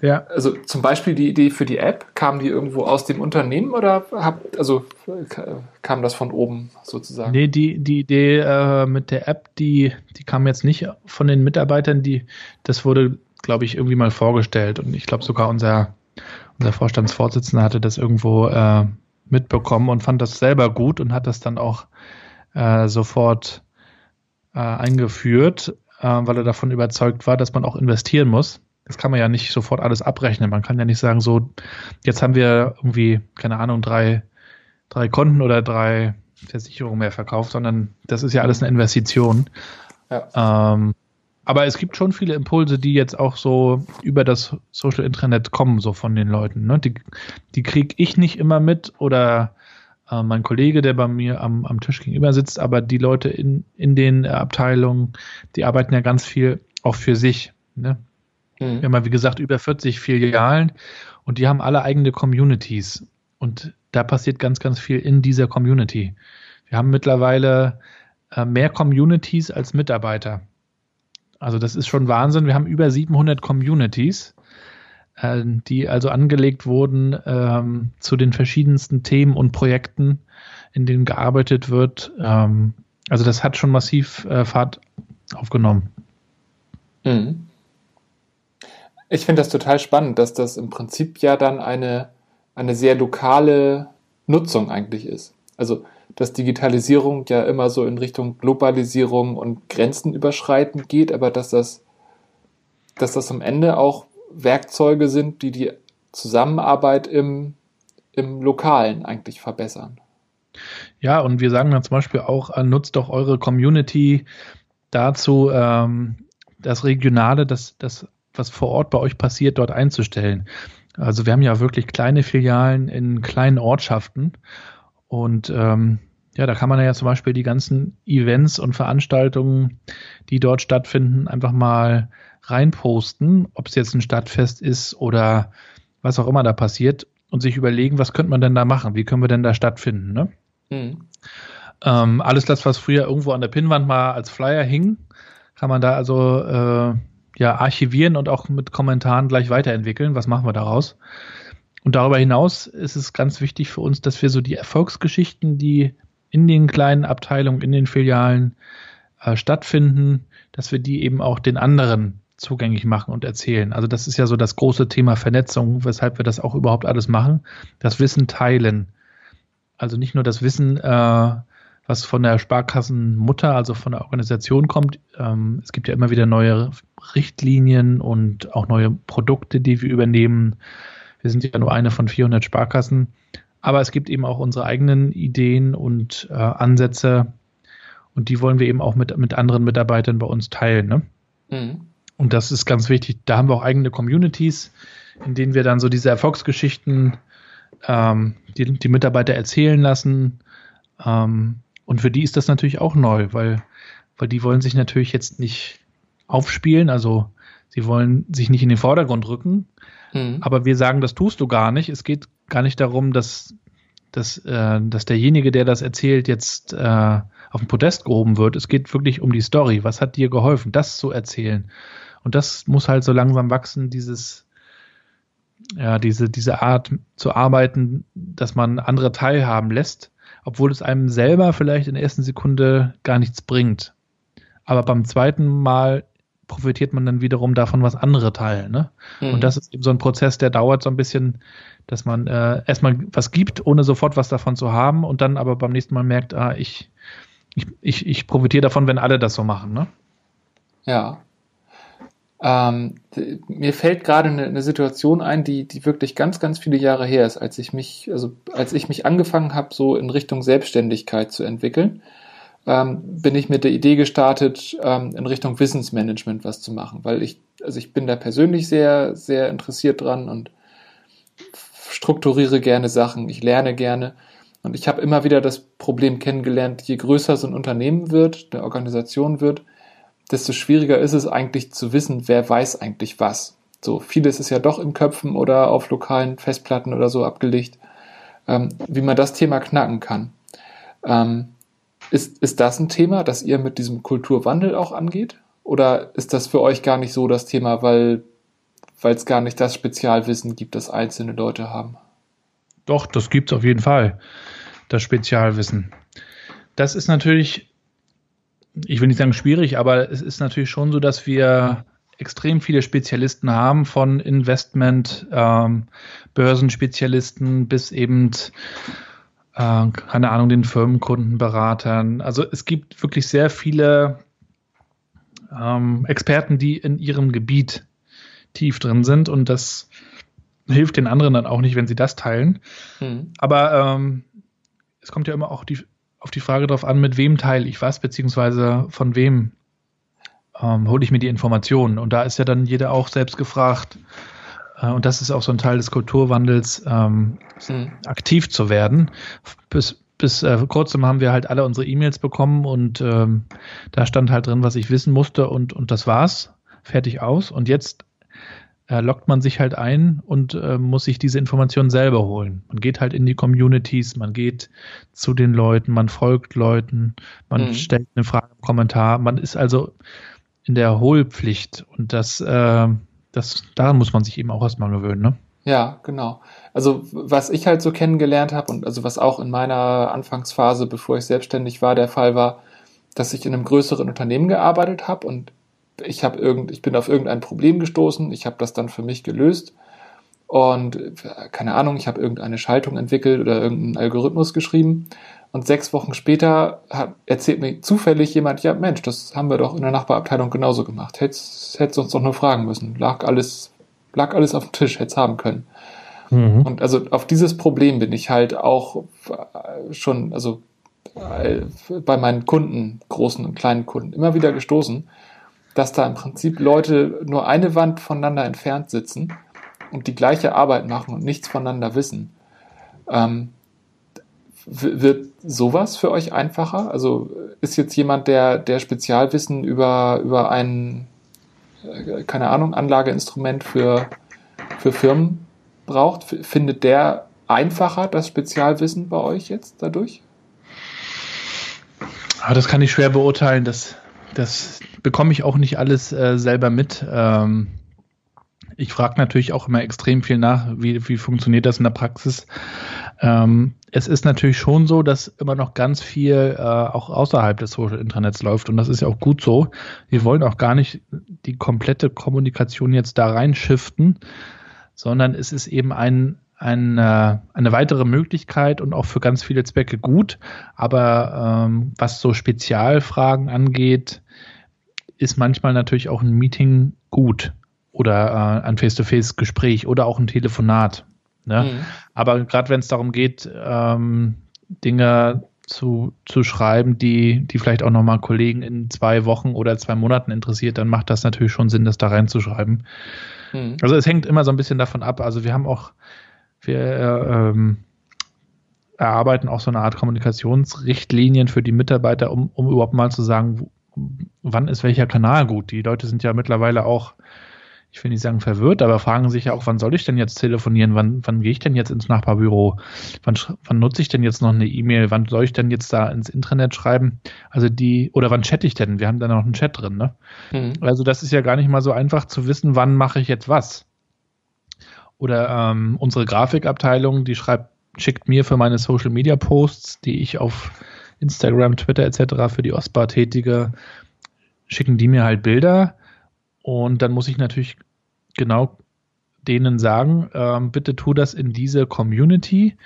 Ja. Also zum Beispiel die Idee für die App, kam die irgendwo aus dem Unternehmen oder habt, also kam das von oben sozusagen? Nee, die, die Idee äh, mit der App, die, die kam jetzt nicht von den Mitarbeitern, die, das wurde, glaube ich, irgendwie mal vorgestellt und ich glaube sogar unser, unser Vorstandsvorsitzender hatte das irgendwo äh, mitbekommen und fand das selber gut und hat das dann auch äh, sofort äh, eingeführt, äh, weil er davon überzeugt war, dass man auch investieren muss. Das kann man ja nicht sofort alles abrechnen. Man kann ja nicht sagen, so, jetzt haben wir irgendwie, keine Ahnung, drei, drei Konten oder drei Versicherungen mehr verkauft, sondern das ist ja alles eine Investition. Ja. Ähm, aber es gibt schon viele Impulse, die jetzt auch so über das Social Intranet kommen, so von den Leuten. Ne? Die, die kriege ich nicht immer mit oder äh, mein Kollege, der bei mir am, am Tisch gegenüber sitzt, aber die Leute in, in den Abteilungen, die arbeiten ja ganz viel auch für sich. Ne? Mhm. Wir haben ja, wie gesagt, über 40 Filialen und die haben alle eigene Communities. Und da passiert ganz, ganz viel in dieser Community. Wir haben mittlerweile äh, mehr Communities als Mitarbeiter. Also das ist schon Wahnsinn. Wir haben über 700 Communities, äh, die also angelegt wurden ähm, zu den verschiedensten Themen und Projekten, in denen gearbeitet wird. Ähm, also das hat schon massiv äh, Fahrt aufgenommen. Mhm. Ich finde das total spannend, dass das im Prinzip ja dann eine, eine sehr lokale Nutzung eigentlich ist. Also dass Digitalisierung ja immer so in Richtung Globalisierung und Grenzen überschreiten geht, aber dass das, dass das am Ende auch Werkzeuge sind, die die Zusammenarbeit im, im Lokalen eigentlich verbessern. Ja, und wir sagen dann zum Beispiel auch, äh, nutzt doch eure Community dazu, ähm, das Regionale, das, das, was vor Ort bei euch passiert, dort einzustellen. Also wir haben ja wirklich kleine Filialen in kleinen Ortschaften und ähm, ja, da kann man ja zum Beispiel die ganzen Events und Veranstaltungen, die dort stattfinden, einfach mal reinposten, ob es jetzt ein Stadtfest ist oder was auch immer da passiert und sich überlegen, was könnte man denn da machen? Wie können wir denn da stattfinden? Ne? Mhm. Ähm, alles das, was früher irgendwo an der Pinnwand mal als Flyer hing, kann man da also äh, ja archivieren und auch mit Kommentaren gleich weiterentwickeln. Was machen wir daraus? Und darüber hinaus ist es ganz wichtig für uns, dass wir so die Erfolgsgeschichten, die in den kleinen Abteilungen, in den Filialen äh, stattfinden, dass wir die eben auch den anderen zugänglich machen und erzählen. Also das ist ja so das große Thema Vernetzung, weshalb wir das auch überhaupt alles machen. Das Wissen teilen. Also nicht nur das Wissen, äh, was von der Sparkassenmutter, also von der Organisation kommt. Ähm, es gibt ja immer wieder neue Richtlinien und auch neue Produkte, die wir übernehmen. Wir sind ja nur eine von 400 Sparkassen. Aber es gibt eben auch unsere eigenen Ideen und äh, Ansätze. Und die wollen wir eben auch mit, mit anderen Mitarbeitern bei uns teilen. Ne? Mhm. Und das ist ganz wichtig. Da haben wir auch eigene Communities, in denen wir dann so diese Erfolgsgeschichten ähm, die, die Mitarbeiter erzählen lassen. Ähm, und für die ist das natürlich auch neu, weil, weil die wollen sich natürlich jetzt nicht aufspielen. Also sie wollen sich nicht in den Vordergrund rücken, Mhm. Aber wir sagen, das tust du gar nicht. Es geht gar nicht darum, dass, dass, äh, dass derjenige, der das erzählt, jetzt äh, auf den Podest gehoben wird. Es geht wirklich um die Story. Was hat dir geholfen, das zu erzählen? Und das muss halt so langsam wachsen, dieses, ja, diese, diese Art zu arbeiten, dass man andere teilhaben lässt, obwohl es einem selber vielleicht in der ersten Sekunde gar nichts bringt. Aber beim zweiten Mal profitiert man dann wiederum davon, was andere teilen. Ne? Mhm. Und das ist eben so ein Prozess, der dauert so ein bisschen, dass man äh, erstmal was gibt, ohne sofort was davon zu haben und dann aber beim nächsten Mal merkt, ah, ich, ich, ich, ich profitiere davon, wenn alle das so machen. Ne? Ja. Ähm, mir fällt gerade eine, eine, Situation ein, die, die wirklich ganz, ganz viele Jahre her ist, als ich mich, also als ich mich angefangen habe, so in Richtung Selbstständigkeit zu entwickeln ähm, bin ich mit der Idee gestartet, ähm, in Richtung Wissensmanagement was zu machen, weil ich, also ich bin da persönlich sehr, sehr interessiert dran und strukturiere gerne Sachen, ich lerne gerne. Und ich habe immer wieder das Problem kennengelernt, je größer so ein Unternehmen wird, eine Organisation wird, desto schwieriger ist es eigentlich zu wissen, wer weiß eigentlich was. So, vieles ist ja doch in Köpfen oder auf lokalen Festplatten oder so abgelegt, ähm, wie man das Thema knacken kann. Ähm, ist, ist das ein Thema, das ihr mit diesem Kulturwandel auch angeht? Oder ist das für euch gar nicht so das Thema, weil es gar nicht das Spezialwissen gibt, das einzelne Leute haben? Doch, das gibt es auf jeden Fall, das Spezialwissen. Das ist natürlich, ich will nicht sagen schwierig, aber es ist natürlich schon so, dass wir extrem viele Spezialisten haben, von Investment, ähm, Börsenspezialisten bis eben äh, keine Ahnung, den Firmenkundenberatern. Also es gibt wirklich sehr viele ähm, Experten, die in ihrem Gebiet tief drin sind und das hilft den anderen dann auch nicht, wenn sie das teilen. Mhm. Aber ähm, es kommt ja immer auch die, auf die Frage darauf an, mit wem teile ich was, beziehungsweise von wem ähm, hole ich mir die Informationen. Und da ist ja dann jeder auch selbst gefragt, äh, und das ist auch so ein Teil des Kulturwandels, ähm, mhm. aktiv zu werden. Bis, bis äh, vor kurzem haben wir halt alle unsere E-Mails bekommen und ähm, da stand halt drin, was ich wissen musste und, und das war's. Fertig aus. Und jetzt äh, lockt man sich halt ein und äh, muss sich diese Informationen selber holen. Man geht halt in die Communities, man geht zu den Leuten, man folgt Leuten, man mhm. stellt eine Frage im Kommentar. Man ist also in der Hohlpflicht und das, äh, das daran muss man sich eben auch erstmal gewöhnen, ne? Ja, genau. Also was ich halt so kennengelernt habe und also was auch in meiner Anfangsphase, bevor ich selbstständig war, der Fall war, dass ich in einem größeren Unternehmen gearbeitet habe und ich habe irgend, ich bin auf irgendein Problem gestoßen, ich habe das dann für mich gelöst. Und keine Ahnung, ich habe irgendeine Schaltung entwickelt oder irgendeinen Algorithmus geschrieben. Und sechs Wochen später hat, erzählt mir zufällig jemand, ja Mensch, das haben wir doch in der Nachbarabteilung genauso gemacht, hättest, hättest uns doch nur fragen müssen, lag alles, lag alles auf dem Tisch, hättest haben können. Mhm. Und also auf dieses Problem bin ich halt auch schon, also äh, bei meinen Kunden, großen und kleinen Kunden, immer wieder gestoßen, dass da im Prinzip Leute nur eine Wand voneinander entfernt sitzen und die gleiche Arbeit machen und nichts voneinander wissen. Ähm, wird sowas für euch einfacher? Also ist jetzt jemand, der, der Spezialwissen über, über ein, äh, keine Ahnung, Anlageinstrument für, für Firmen braucht, findet der einfacher das Spezialwissen bei euch jetzt dadurch? Ah, das kann ich schwer beurteilen. Das, das bekomme ich auch nicht alles äh, selber mit. Ähm, ich frage natürlich auch immer extrem viel nach, wie, wie funktioniert das in der Praxis. Ähm, es ist natürlich schon so, dass immer noch ganz viel äh, auch außerhalb des Social Internets läuft und das ist ja auch gut so. Wir wollen auch gar nicht die komplette Kommunikation jetzt da reinschiften, sondern es ist eben ein, ein, äh, eine weitere Möglichkeit und auch für ganz viele Zwecke gut. Aber ähm, was so Spezialfragen angeht, ist manchmal natürlich auch ein Meeting gut oder äh, ein Face-to-Face-Gespräch oder auch ein Telefonat. Ne? Mhm. Aber gerade wenn es darum geht, ähm, Dinge zu, zu schreiben, die, die vielleicht auch nochmal Kollegen in zwei Wochen oder zwei Monaten interessiert, dann macht das natürlich schon Sinn, das da reinzuschreiben. Mhm. Also es hängt immer so ein bisschen davon ab. Also wir haben auch, wir äh, ähm, erarbeiten auch so eine Art Kommunikationsrichtlinien für die Mitarbeiter, um, um überhaupt mal zu sagen, wann ist welcher Kanal gut. Die Leute sind ja mittlerweile auch ich will nicht sagen verwirrt, aber fragen sich ja auch, wann soll ich denn jetzt telefonieren? Wann, wann gehe ich denn jetzt ins Nachbarbüro? Wann, wann nutze ich denn jetzt noch eine E-Mail? Wann soll ich denn jetzt da ins Intranet schreiben? Also die, oder wann chatte ich denn? Wir haben da noch einen Chat drin, ne? Mhm. Also das ist ja gar nicht mal so einfach zu wissen, wann mache ich jetzt was. Oder ähm, unsere Grafikabteilung, die schreibt, schickt mir für meine Social Media Posts, die ich auf Instagram, Twitter etc. für die OSPA tätige, schicken die mir halt Bilder und dann muss ich natürlich genau denen sagen, ähm, bitte tu das in diese Community.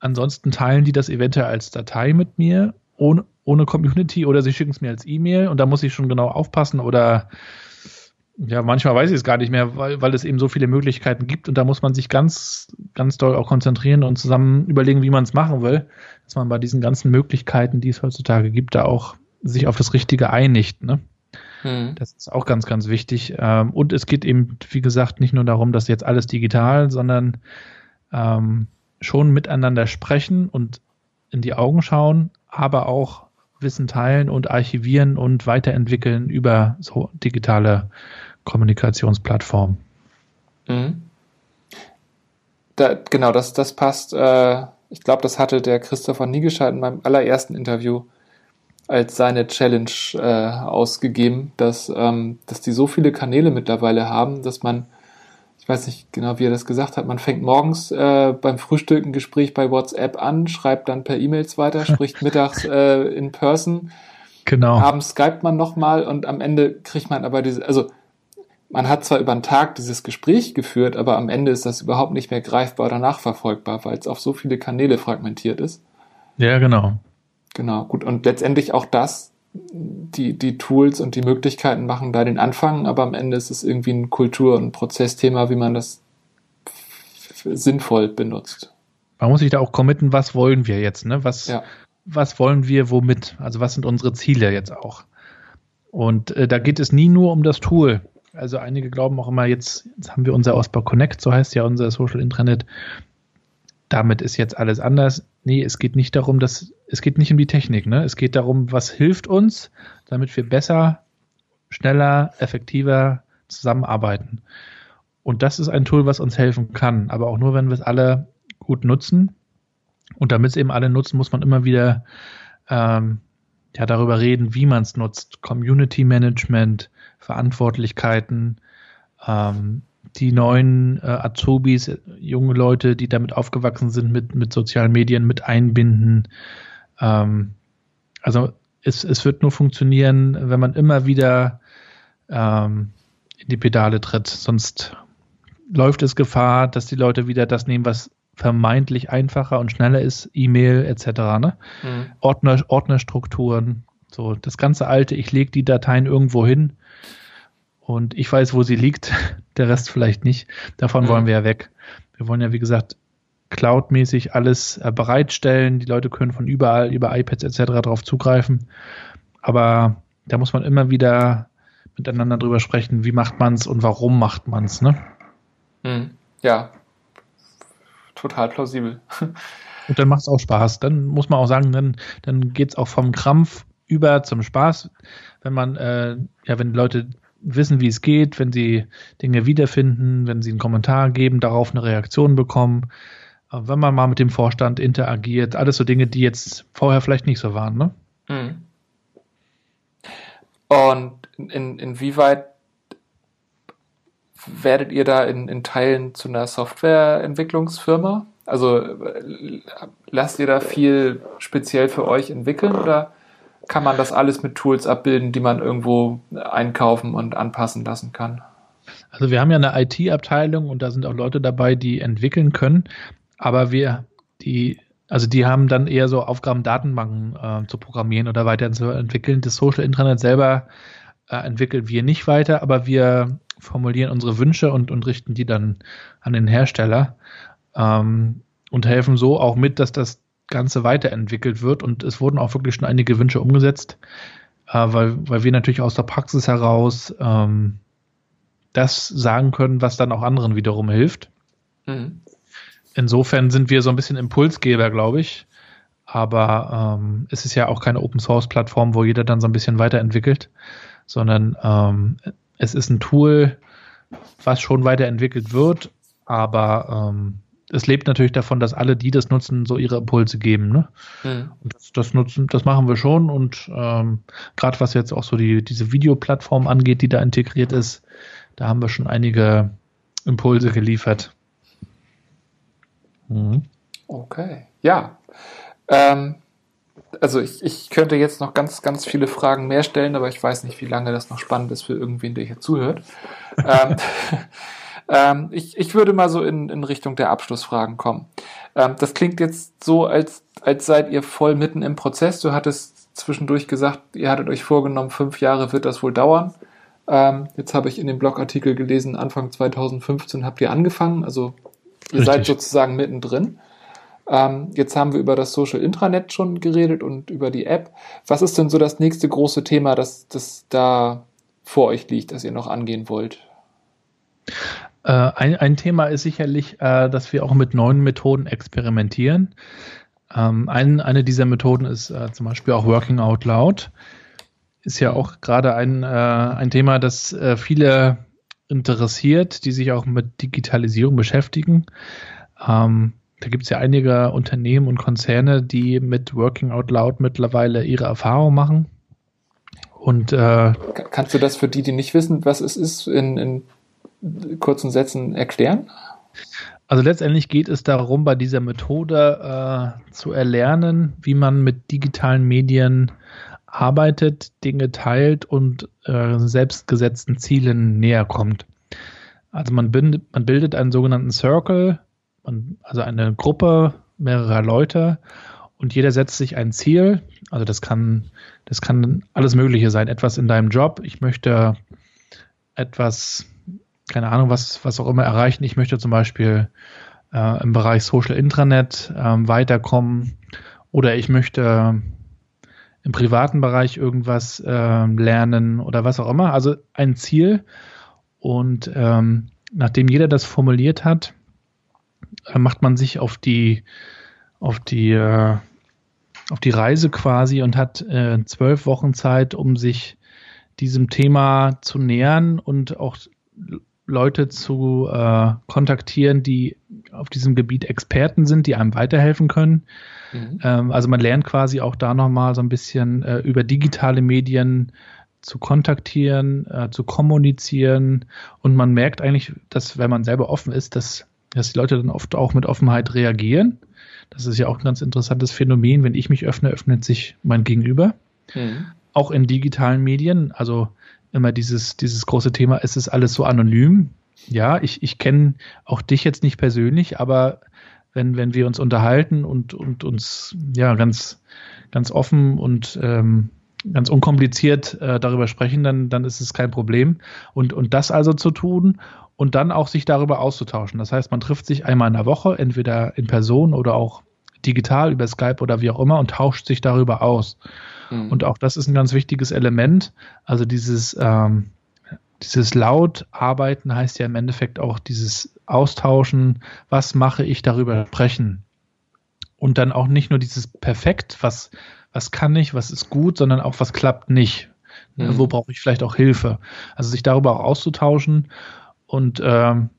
Ansonsten teilen die das eventuell als Datei mit mir ohne, ohne Community oder sie schicken es mir als E-Mail und da muss ich schon genau aufpassen oder ja, manchmal weiß ich es gar nicht mehr, weil, weil es eben so viele Möglichkeiten gibt und da muss man sich ganz, ganz doll auch konzentrieren und zusammen überlegen, wie man es machen will, dass man bei diesen ganzen Möglichkeiten, die es heutzutage gibt, da auch sich auf das Richtige einigt. Ne? Mhm. Das ist auch ganz, ganz wichtig. Ähm, und es geht eben, wie gesagt, nicht nur darum, dass jetzt alles digital, sondern ähm, schon miteinander sprechen und in die Augen schauen, aber auch Wissen teilen und archivieren und weiterentwickeln über so digitale Kommunikationsplattformen. Mhm. Da, genau, das, das passt. Äh, ich glaube, das hatte der Christopher Niegescheid in meinem allerersten Interview als seine Challenge äh, ausgegeben, dass, ähm, dass die so viele Kanäle mittlerweile haben, dass man, ich weiß nicht genau, wie er das gesagt hat, man fängt morgens äh, beim Frühstück ein Gespräch bei WhatsApp an, schreibt dann per E-Mails weiter, (laughs) spricht mittags äh, in Person. Genau. Abends skypt man nochmal und am Ende kriegt man aber diese, also man hat zwar über den Tag dieses Gespräch geführt, aber am Ende ist das überhaupt nicht mehr greifbar oder nachverfolgbar, weil es auf so viele Kanäle fragmentiert ist. Ja, genau. Genau, gut. Und letztendlich auch das, die, die Tools und die Möglichkeiten machen da den Anfang, aber am Ende ist es irgendwie ein Kultur- und Prozessthema, wie man das sinnvoll benutzt. man muss sich da auch committen, was wollen wir jetzt, ne? Was, ja. was wollen wir womit? Also was sind unsere Ziele jetzt auch? Und äh, da geht es nie nur um das Tool. Also einige glauben auch immer, jetzt, jetzt haben wir unser Ausbau Connect, so heißt ja unser Social Intranet. Damit ist jetzt alles anders. Nee, es geht nicht darum, dass, es geht nicht um die Technik, ne? Es geht darum, was hilft uns, damit wir besser, schneller, effektiver zusammenarbeiten. Und das ist ein Tool, was uns helfen kann, aber auch nur, wenn wir es alle gut nutzen. Und damit es eben alle nutzen, muss man immer wieder ähm, ja, darüber reden, wie man es nutzt. Community Management, Verantwortlichkeiten, ähm, die neuen äh, Azubis, junge Leute, die damit aufgewachsen sind, mit, mit sozialen Medien mit einbinden. Ähm, also es, es wird nur funktionieren, wenn man immer wieder ähm, in die Pedale tritt. Sonst läuft es Gefahr, dass die Leute wieder das nehmen, was vermeintlich einfacher und schneller ist, E-Mail etc. Ne? Mhm. Ordner, Ordnerstrukturen, so das ganze alte, ich lege die Dateien irgendwo hin und ich weiß, wo sie liegt, (laughs) der Rest vielleicht nicht. Davon mhm. wollen wir ja weg. Wir wollen ja, wie gesagt, cloudmäßig alles äh, bereitstellen. Die Leute können von überall, über iPads etc. darauf zugreifen. Aber da muss man immer wieder miteinander drüber sprechen, wie macht man es und warum macht man es. Ne? Mhm. Ja, total plausibel. (laughs) Und dann macht es auch Spaß. Dann muss man auch sagen, dann, dann geht es auch vom Krampf über zum Spaß. Wenn man, äh, ja, wenn Leute wissen, wie es geht, wenn sie Dinge wiederfinden, wenn sie einen Kommentar geben, darauf eine Reaktion bekommen, äh, wenn man mal mit dem Vorstand interagiert, alles so Dinge, die jetzt vorher vielleicht nicht so waren, ne? Mhm. Und in, inwieweit werdet ihr da in, in Teilen zu einer Softwareentwicklungsfirma? Also lasst ihr da viel speziell für euch entwickeln oder kann man das alles mit Tools abbilden, die man irgendwo einkaufen und anpassen lassen kann? Also wir haben ja eine IT-Abteilung und da sind auch Leute dabei, die entwickeln können, aber wir, die, also die haben dann eher so Aufgaben, Datenbanken äh, zu programmieren oder weiterzuentwickeln. Das Social Intranet selber äh, entwickeln wir nicht weiter, aber wir formulieren unsere Wünsche und, und richten die dann an den Hersteller ähm, und helfen so auch mit, dass das Ganze weiterentwickelt wird. Und es wurden auch wirklich schon einige Wünsche umgesetzt, äh, weil, weil wir natürlich aus der Praxis heraus ähm, das sagen können, was dann auch anderen wiederum hilft. Mhm. Insofern sind wir so ein bisschen Impulsgeber, glaube ich. Aber ähm, es ist ja auch keine Open Source Plattform, wo jeder dann so ein bisschen weiterentwickelt, sondern ähm, es ist ein Tool, was schon weiterentwickelt wird, aber ähm, es lebt natürlich davon, dass alle, die das nutzen, so ihre Impulse geben. Ne? Mhm. Und das, das, nutzen, das machen wir schon und ähm, gerade was jetzt auch so die, diese Videoplattform angeht, die da integriert ist, da haben wir schon einige Impulse geliefert. Mhm. Okay, ja. Ähm, also ich, ich könnte jetzt noch ganz, ganz viele Fragen mehr stellen, aber ich weiß nicht, wie lange das noch spannend ist für irgendwen, der hier zuhört. (laughs) ähm, ähm, ich, ich würde mal so in, in Richtung der Abschlussfragen kommen. Ähm, das klingt jetzt so, als, als seid ihr voll mitten im Prozess. Du hattest zwischendurch gesagt, ihr hattet euch vorgenommen, fünf Jahre wird das wohl dauern. Ähm, jetzt habe ich in dem Blogartikel gelesen, Anfang 2015 habt ihr angefangen, also ihr Richtig. seid sozusagen mittendrin. Ähm, jetzt haben wir über das Social Intranet schon geredet und über die App. Was ist denn so das nächste große Thema, das, das da vor euch liegt, das ihr noch angehen wollt? Äh, ein, ein Thema ist sicherlich, äh, dass wir auch mit neuen Methoden experimentieren. Ähm, ein, eine dieser Methoden ist äh, zum Beispiel auch Working Out Loud. Ist ja auch gerade ein, äh, ein Thema, das äh, viele interessiert, die sich auch mit Digitalisierung beschäftigen. Ähm, da gibt es ja einige Unternehmen und Konzerne, die mit Working Out Loud mittlerweile ihre Erfahrung machen. Und äh, kannst du das für die, die nicht wissen, was es ist, in, in kurzen Sätzen erklären? Also letztendlich geht es darum, bei dieser Methode äh, zu erlernen, wie man mit digitalen Medien arbeitet, Dinge teilt und äh, selbstgesetzten Zielen näher kommt. Also man, bindet, man bildet einen sogenannten Circle, man, also eine Gruppe mehrerer Leute und jeder setzt sich ein Ziel. Also das kann, das kann alles Mögliche sein. Etwas in deinem Job. Ich möchte etwas, keine Ahnung, was, was auch immer erreichen. Ich möchte zum Beispiel äh, im Bereich Social Intranet äh, weiterkommen oder ich möchte im privaten Bereich irgendwas äh, lernen oder was auch immer. Also ein Ziel. Und ähm, nachdem jeder das formuliert hat, äh, macht man sich auf die auf die äh, auf die Reise quasi und hat äh, zwölf Wochen Zeit, um sich diesem Thema zu nähern und auch Leute zu äh, kontaktieren, die auf diesem Gebiet Experten sind, die einem weiterhelfen können. Mhm. Ähm, also man lernt quasi auch da nochmal so ein bisschen äh, über digitale Medien zu kontaktieren, äh, zu kommunizieren und man merkt eigentlich, dass wenn man selber offen ist, dass, dass die Leute dann oft auch mit Offenheit reagieren. Das ist ja auch ein ganz interessantes Phänomen. Wenn ich mich öffne, öffnet sich mein Gegenüber. Mhm. Auch in digitalen Medien. Also immer dieses, dieses große Thema, es ist alles so anonym. Ja, ich, ich kenne auch dich jetzt nicht persönlich, aber wenn, wenn wir uns unterhalten und, und uns ja ganz, ganz offen und ähm, ganz unkompliziert äh, darüber sprechen, dann, dann ist es kein Problem. Und, und das also zu tun und dann auch sich darüber auszutauschen. Das heißt, man trifft sich einmal in der Woche, entweder in Person oder auch digital über Skype oder wie auch immer und tauscht sich darüber aus. Mhm. Und auch das ist ein ganz wichtiges Element. Also dieses, ähm, dieses laut arbeiten heißt ja im Endeffekt auch dieses Austauschen, was mache ich darüber sprechen. Und dann auch nicht nur dieses perfekt, was, was kann ich, was ist gut, sondern auch was klappt nicht. Mhm. Wo brauche ich vielleicht auch Hilfe? Also sich darüber auch auszutauschen. Und ähm,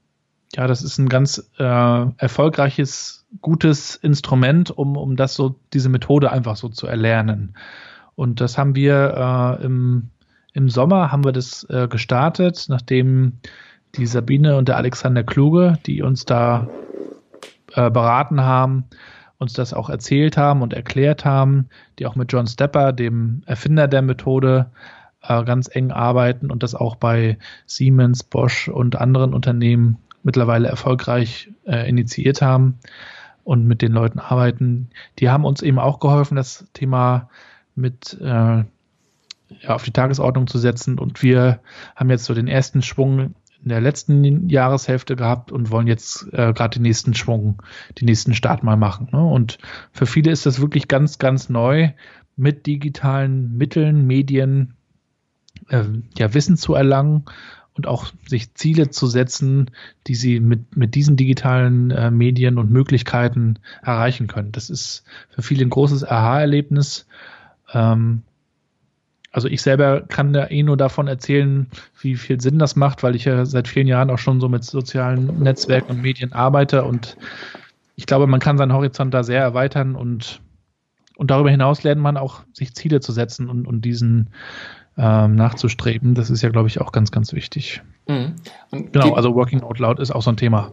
ja, das ist ein ganz äh, erfolgreiches, gutes Instrument, um, um das so, diese Methode einfach so zu erlernen. Und das haben wir äh, im, im Sommer haben wir das äh, gestartet, nachdem die Sabine und der Alexander Kluge, die uns da äh, beraten haben, uns das auch erzählt haben und erklärt haben, die auch mit John Stepper, dem Erfinder der Methode, äh, ganz eng arbeiten und das auch bei Siemens, Bosch und anderen Unternehmen mittlerweile erfolgreich äh, initiiert haben und mit den Leuten arbeiten. Die haben uns eben auch geholfen, das Thema mit äh, ja, auf die Tagesordnung zu setzen. Und wir haben jetzt so den ersten Schwung in der letzten Jahreshälfte gehabt und wollen jetzt äh, gerade den nächsten Schwung, den nächsten Start mal machen. Ne? Und für viele ist das wirklich ganz, ganz neu, mit digitalen Mitteln, Medien, äh, ja, Wissen zu erlangen und auch sich Ziele zu setzen, die sie mit, mit diesen digitalen äh, Medien und Möglichkeiten erreichen können. Das ist für viele ein großes Aha-Erlebnis ähm, also ich selber kann da eh nur davon erzählen, wie viel Sinn das macht, weil ich ja seit vielen Jahren auch schon so mit sozialen Netzwerken und Medien arbeite und ich glaube, man kann seinen Horizont da sehr erweitern und, und darüber hinaus lernt man auch, sich Ziele zu setzen und, und diesen ähm, nachzustreben. Das ist ja, glaube ich, auch ganz, ganz wichtig. Mhm. genau, also Working Out Loud ist auch so ein Thema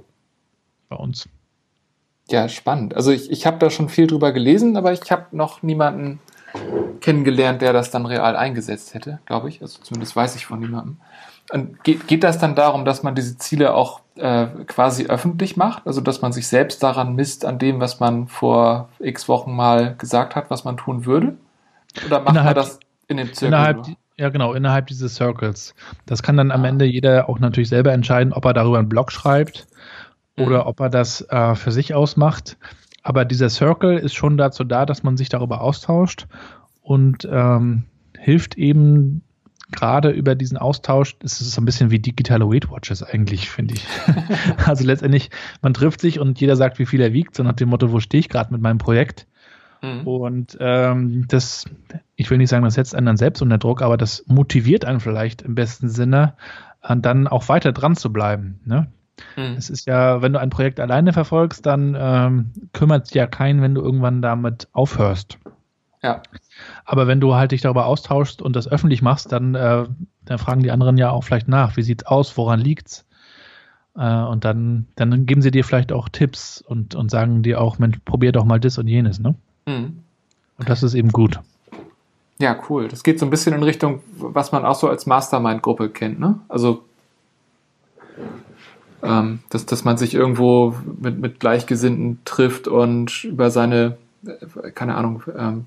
bei uns. Ja, spannend. Also ich, ich habe da schon viel drüber gelesen, aber ich habe noch niemanden kennengelernt, der das dann real eingesetzt hätte, glaube ich. Also zumindest weiß ich von niemandem. Und geht, geht das dann darum, dass man diese Ziele auch äh, quasi öffentlich macht? Also dass man sich selbst daran misst, an dem, was man vor x Wochen mal gesagt hat, was man tun würde? Oder macht innerhalb, man das in den Zirkeln? Innerhalb, ja, genau, innerhalb dieses Circles. Das kann dann am ah. Ende jeder auch natürlich selber entscheiden, ob er darüber einen Blog schreibt oder mhm. ob er das äh, für sich ausmacht. Aber dieser Circle ist schon dazu da, dass man sich darüber austauscht und ähm, hilft eben gerade über diesen Austausch, es ist so ein bisschen wie digitale Weight Watchers eigentlich, finde ich. (laughs) also letztendlich, man trifft sich und jeder sagt, wie viel er wiegt, so nach dem Motto, wo stehe ich gerade mit meinem Projekt. Mhm. Und ähm, das, ich will nicht sagen, das setzt einen dann selbst unter Druck, aber das motiviert einen vielleicht im besten Sinne, dann auch weiter dran zu bleiben. Ne? Mhm. Es ist ja, wenn du ein Projekt alleine verfolgst, dann ähm, kümmert es ja keinen, wenn du irgendwann damit aufhörst. Ja. Aber wenn du halt dich darüber austauschst und das öffentlich machst, dann, äh, dann fragen die anderen ja auch vielleicht nach, wie sieht's aus, woran liegt's? Äh, und dann, dann geben sie dir vielleicht auch Tipps und, und sagen dir auch, Mensch, probier doch mal das und jenes, ne? Mhm. Und das ist eben gut. Ja, cool. Das geht so ein bisschen in Richtung, was man auch so als Mastermind-Gruppe kennt, ne? Also ähm, dass, dass man sich irgendwo mit, mit Gleichgesinnten trifft und über seine, äh, keine Ahnung, ähm,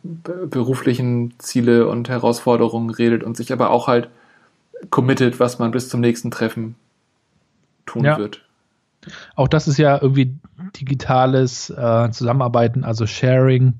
beruflichen Ziele und Herausforderungen redet und sich aber auch halt committet, was man bis zum nächsten Treffen tun ja. wird. Auch das ist ja irgendwie digitales äh, Zusammenarbeiten, also Sharing.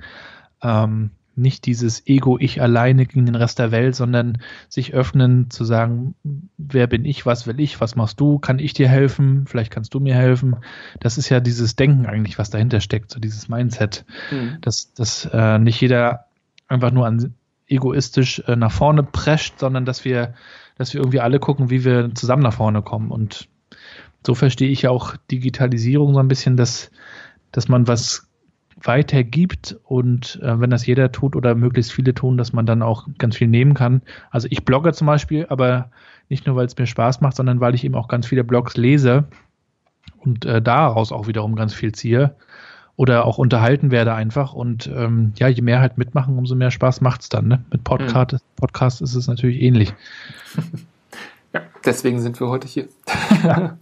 Ähm, nicht dieses Ego, ich alleine gegen den Rest der Welt, sondern sich öffnen, zu sagen, wer bin ich, was will ich, was machst du, kann ich dir helfen, vielleicht kannst du mir helfen. Das ist ja dieses Denken eigentlich, was dahinter steckt, so dieses Mindset, mhm. dass, dass äh, nicht jeder einfach nur an egoistisch äh, nach vorne prescht, sondern dass wir, dass wir irgendwie alle gucken, wie wir zusammen nach vorne kommen. Und so verstehe ich ja auch Digitalisierung so ein bisschen, dass, dass man was weitergibt und äh, wenn das jeder tut oder möglichst viele tun, dass man dann auch ganz viel nehmen kann. Also ich blogge zum Beispiel, aber nicht nur, weil es mir Spaß macht, sondern weil ich eben auch ganz viele Blogs lese und äh, daraus auch wiederum ganz viel ziehe oder auch unterhalten werde einfach. Und ähm, ja, je mehr halt mitmachen, umso mehr Spaß macht's dann. Ne? Mit Podcast, mhm. Podcast ist es natürlich ähnlich. (laughs) Ja, deswegen sind wir heute hier. Ja,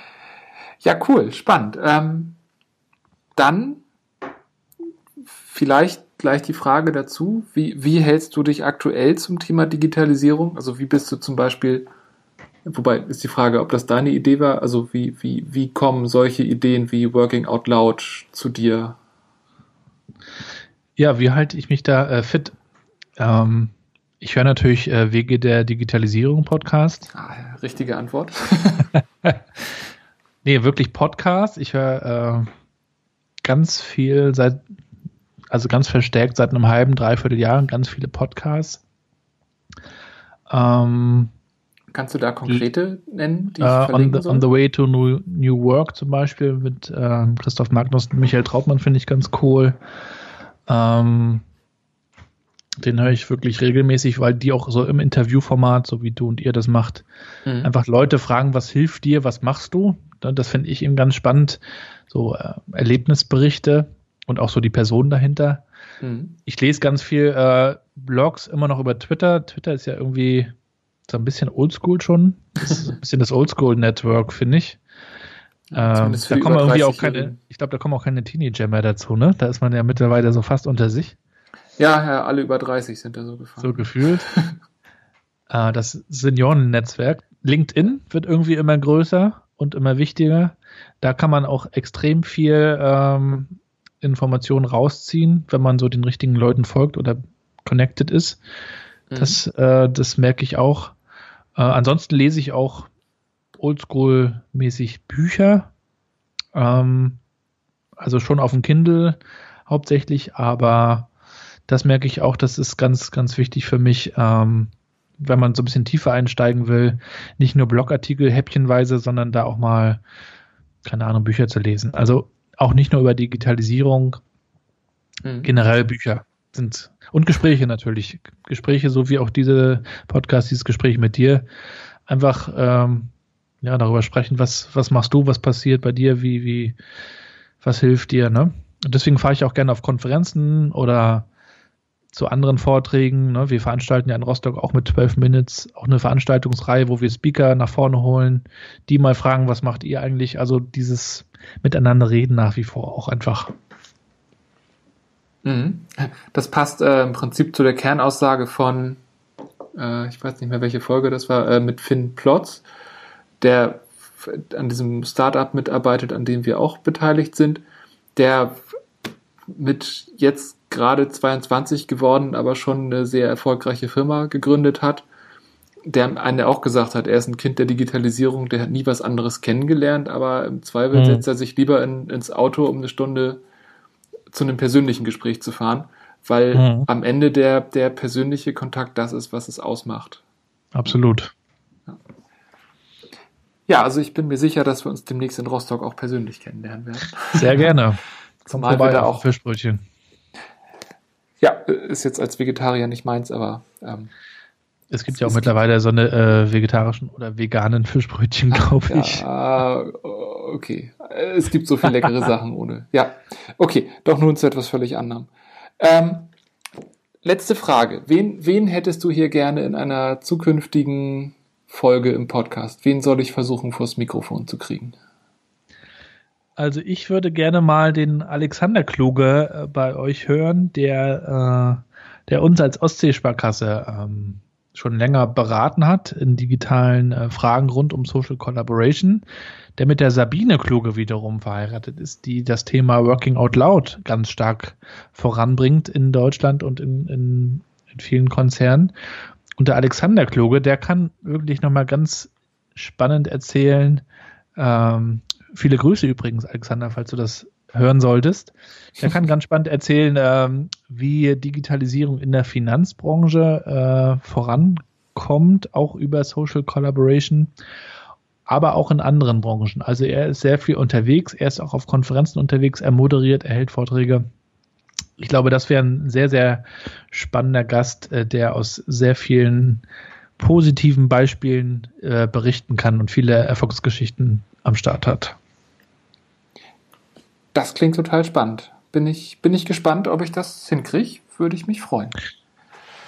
(laughs) ja cool, spannend. Ähm, dann vielleicht gleich die Frage dazu, wie, wie hältst du dich aktuell zum Thema Digitalisierung? Also wie bist du zum Beispiel Wobei ist die Frage, ob das deine Idee war. Also wie, wie, wie kommen solche Ideen wie Working Out Loud zu dir? Ja, wie halte ich mich da äh, fit? Ähm, ich höre natürlich äh, Wege der Digitalisierung Podcast. Ah, richtige Antwort. (laughs) nee, wirklich Podcast. Ich höre äh, ganz viel seit, also ganz verstärkt seit einem halben, dreiviertel Jahr ganz viele Podcasts. Ähm, Kannst du da konkrete nennen, die uh, on, the, on the Way to New, New Work zum Beispiel mit äh, Christoph Magnus und Michael Trautmann finde ich ganz cool. Ähm, den höre ich wirklich regelmäßig, weil die auch so im Interviewformat, so wie du und ihr das macht, mhm. einfach Leute fragen, was hilft dir, was machst du? Das finde ich eben ganz spannend. So äh, Erlebnisberichte und auch so die Person dahinter. Mhm. Ich lese ganz viel äh, Blogs immer noch über Twitter. Twitter ist ja irgendwie so ein bisschen oldschool schon. Das ist ein bisschen das Oldschool-Network, finde ich. Ähm, da kommen irgendwie auch keine, ich glaube, da kommen auch keine Teenager mehr dazu, ne? Da ist man ja mittlerweile so fast unter sich. Ja, ja, alle über 30 sind da so gefahren. So gefühlt. (laughs) äh, das Senioren-Netzwerk. LinkedIn wird irgendwie immer größer und immer wichtiger. Da kann man auch extrem viel ähm, Informationen rausziehen, wenn man so den richtigen Leuten folgt oder connected ist. Das, mhm. äh, das merke ich auch. Äh, ansonsten lese ich auch oldschool-mäßig Bücher. Ähm, also schon auf dem Kindle hauptsächlich, aber das merke ich auch, das ist ganz, ganz wichtig für mich, ähm, wenn man so ein bisschen tiefer einsteigen will, nicht nur Blogartikel häppchenweise, sondern da auch mal, keine Ahnung, Bücher zu lesen. Also auch nicht nur über Digitalisierung, mhm. generell Bücher sind und Gespräche natürlich. Gespräche, so wie auch diese Podcast, dieses Gespräch mit dir. Einfach ähm, ja, darüber sprechen, was, was machst du, was passiert bei dir, wie, wie, was hilft dir, ne? Und deswegen fahre ich auch gerne auf Konferenzen oder zu anderen Vorträgen. Ne? Wir veranstalten ja in Rostock auch mit 12 Minutes auch eine Veranstaltungsreihe, wo wir Speaker nach vorne holen, die mal fragen, was macht ihr eigentlich? Also dieses Miteinander reden nach wie vor auch einfach. Mhm. Das passt äh, im Prinzip zu der Kernaussage von, äh, ich weiß nicht mehr, welche Folge das war, äh, mit Finn Plotz, der an diesem Startup mitarbeitet, an dem wir auch beteiligt sind, der mit jetzt gerade 22 geworden, aber schon eine sehr erfolgreiche Firma gegründet hat, der eine auch gesagt hat, er ist ein Kind der Digitalisierung, der hat nie was anderes kennengelernt, aber im Zweifel mhm. setzt er sich lieber in, ins Auto, um eine Stunde zu einem persönlichen Gespräch zu fahren, weil mhm. am Ende der, der persönliche Kontakt das ist, was es ausmacht. Absolut. Ja. also ich bin mir sicher, dass wir uns demnächst in Rostock auch persönlich kennenlernen werden. Sehr gerne. (laughs) Zumal vorbei, wir da auch Fischbrötchen. Ja, ist jetzt als Vegetarier nicht meins, aber ähm, es gibt ja auch mittlerweile so eine äh, vegetarischen oder veganen Fischbrötchen, glaube ich. Ja, okay. Es gibt so viele leckere (laughs) Sachen ohne. Ja, okay. Doch nun zu etwas völlig anderem. Ähm, letzte Frage. Wen, wen hättest du hier gerne in einer zukünftigen Folge im Podcast? Wen soll ich versuchen, vors Mikrofon zu kriegen? Also ich würde gerne mal den Alexander Kluge äh, bei euch hören, der, äh, der uns als Ostseesparkasse ähm, schon länger beraten hat in digitalen äh, Fragen rund um Social Collaboration, der mit der Sabine Kluge wiederum verheiratet ist, die das Thema Working Out Loud ganz stark voranbringt in Deutschland und in, in, in vielen Konzernen. Und der Alexander Kluge, der kann wirklich nochmal ganz spannend erzählen. Ähm, viele Grüße übrigens, Alexander, falls du das hören solltest. Der kann (laughs) ganz spannend erzählen, ähm, wie Digitalisierung in der Finanzbranche äh, vorankommt, auch über Social Collaboration, aber auch in anderen Branchen. Also er ist sehr viel unterwegs, er ist auch auf Konferenzen unterwegs, er moderiert, er hält Vorträge. Ich glaube, das wäre ein sehr, sehr spannender Gast, äh, der aus sehr vielen positiven Beispielen äh, berichten kann und viele Erfolgsgeschichten am Start hat. Das klingt total spannend. Bin ich, bin ich gespannt, ob ich das hinkriege. Würde ich mich freuen.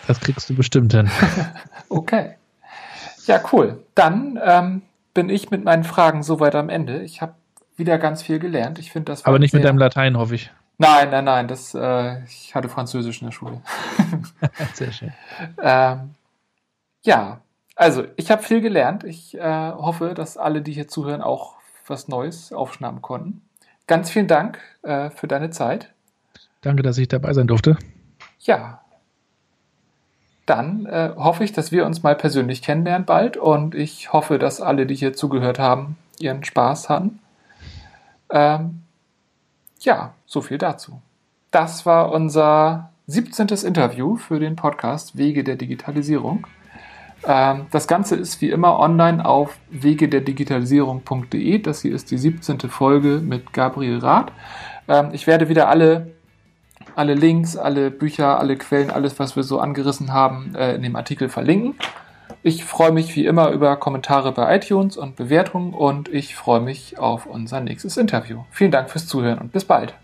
Das kriegst du bestimmt hin. (laughs) okay. Ja, cool. Dann ähm, bin ich mit meinen Fragen soweit am Ende. Ich habe wieder ganz viel gelernt. Ich finde das. Aber nicht mit deinem Latein, hoffe ich. Nein, nein, nein. Das, äh, ich hatte Französisch in der Schule. (laughs) Sehr schön. Ähm, ja, also ich habe viel gelernt. Ich äh, hoffe, dass alle, die hier zuhören, auch was Neues aufschnappen konnten. Ganz vielen Dank äh, für deine Zeit. Danke, dass ich dabei sein durfte. Ja. Dann äh, hoffe ich, dass wir uns mal persönlich kennenlernen bald und ich hoffe, dass alle, die hier zugehört haben, ihren Spaß hatten. Ähm, ja, so viel dazu. Das war unser 17. Interview für den Podcast Wege der Digitalisierung. Ähm, das Ganze ist wie immer online auf wegederdigitalisierung.de. Das hier ist die 17. Folge mit Gabriel Rath. Ähm, ich werde wieder alle, alle Links, alle Bücher, alle Quellen, alles, was wir so angerissen haben, äh, in dem Artikel verlinken. Ich freue mich wie immer über Kommentare bei iTunes und Bewertungen und ich freue mich auf unser nächstes Interview. Vielen Dank fürs Zuhören und bis bald.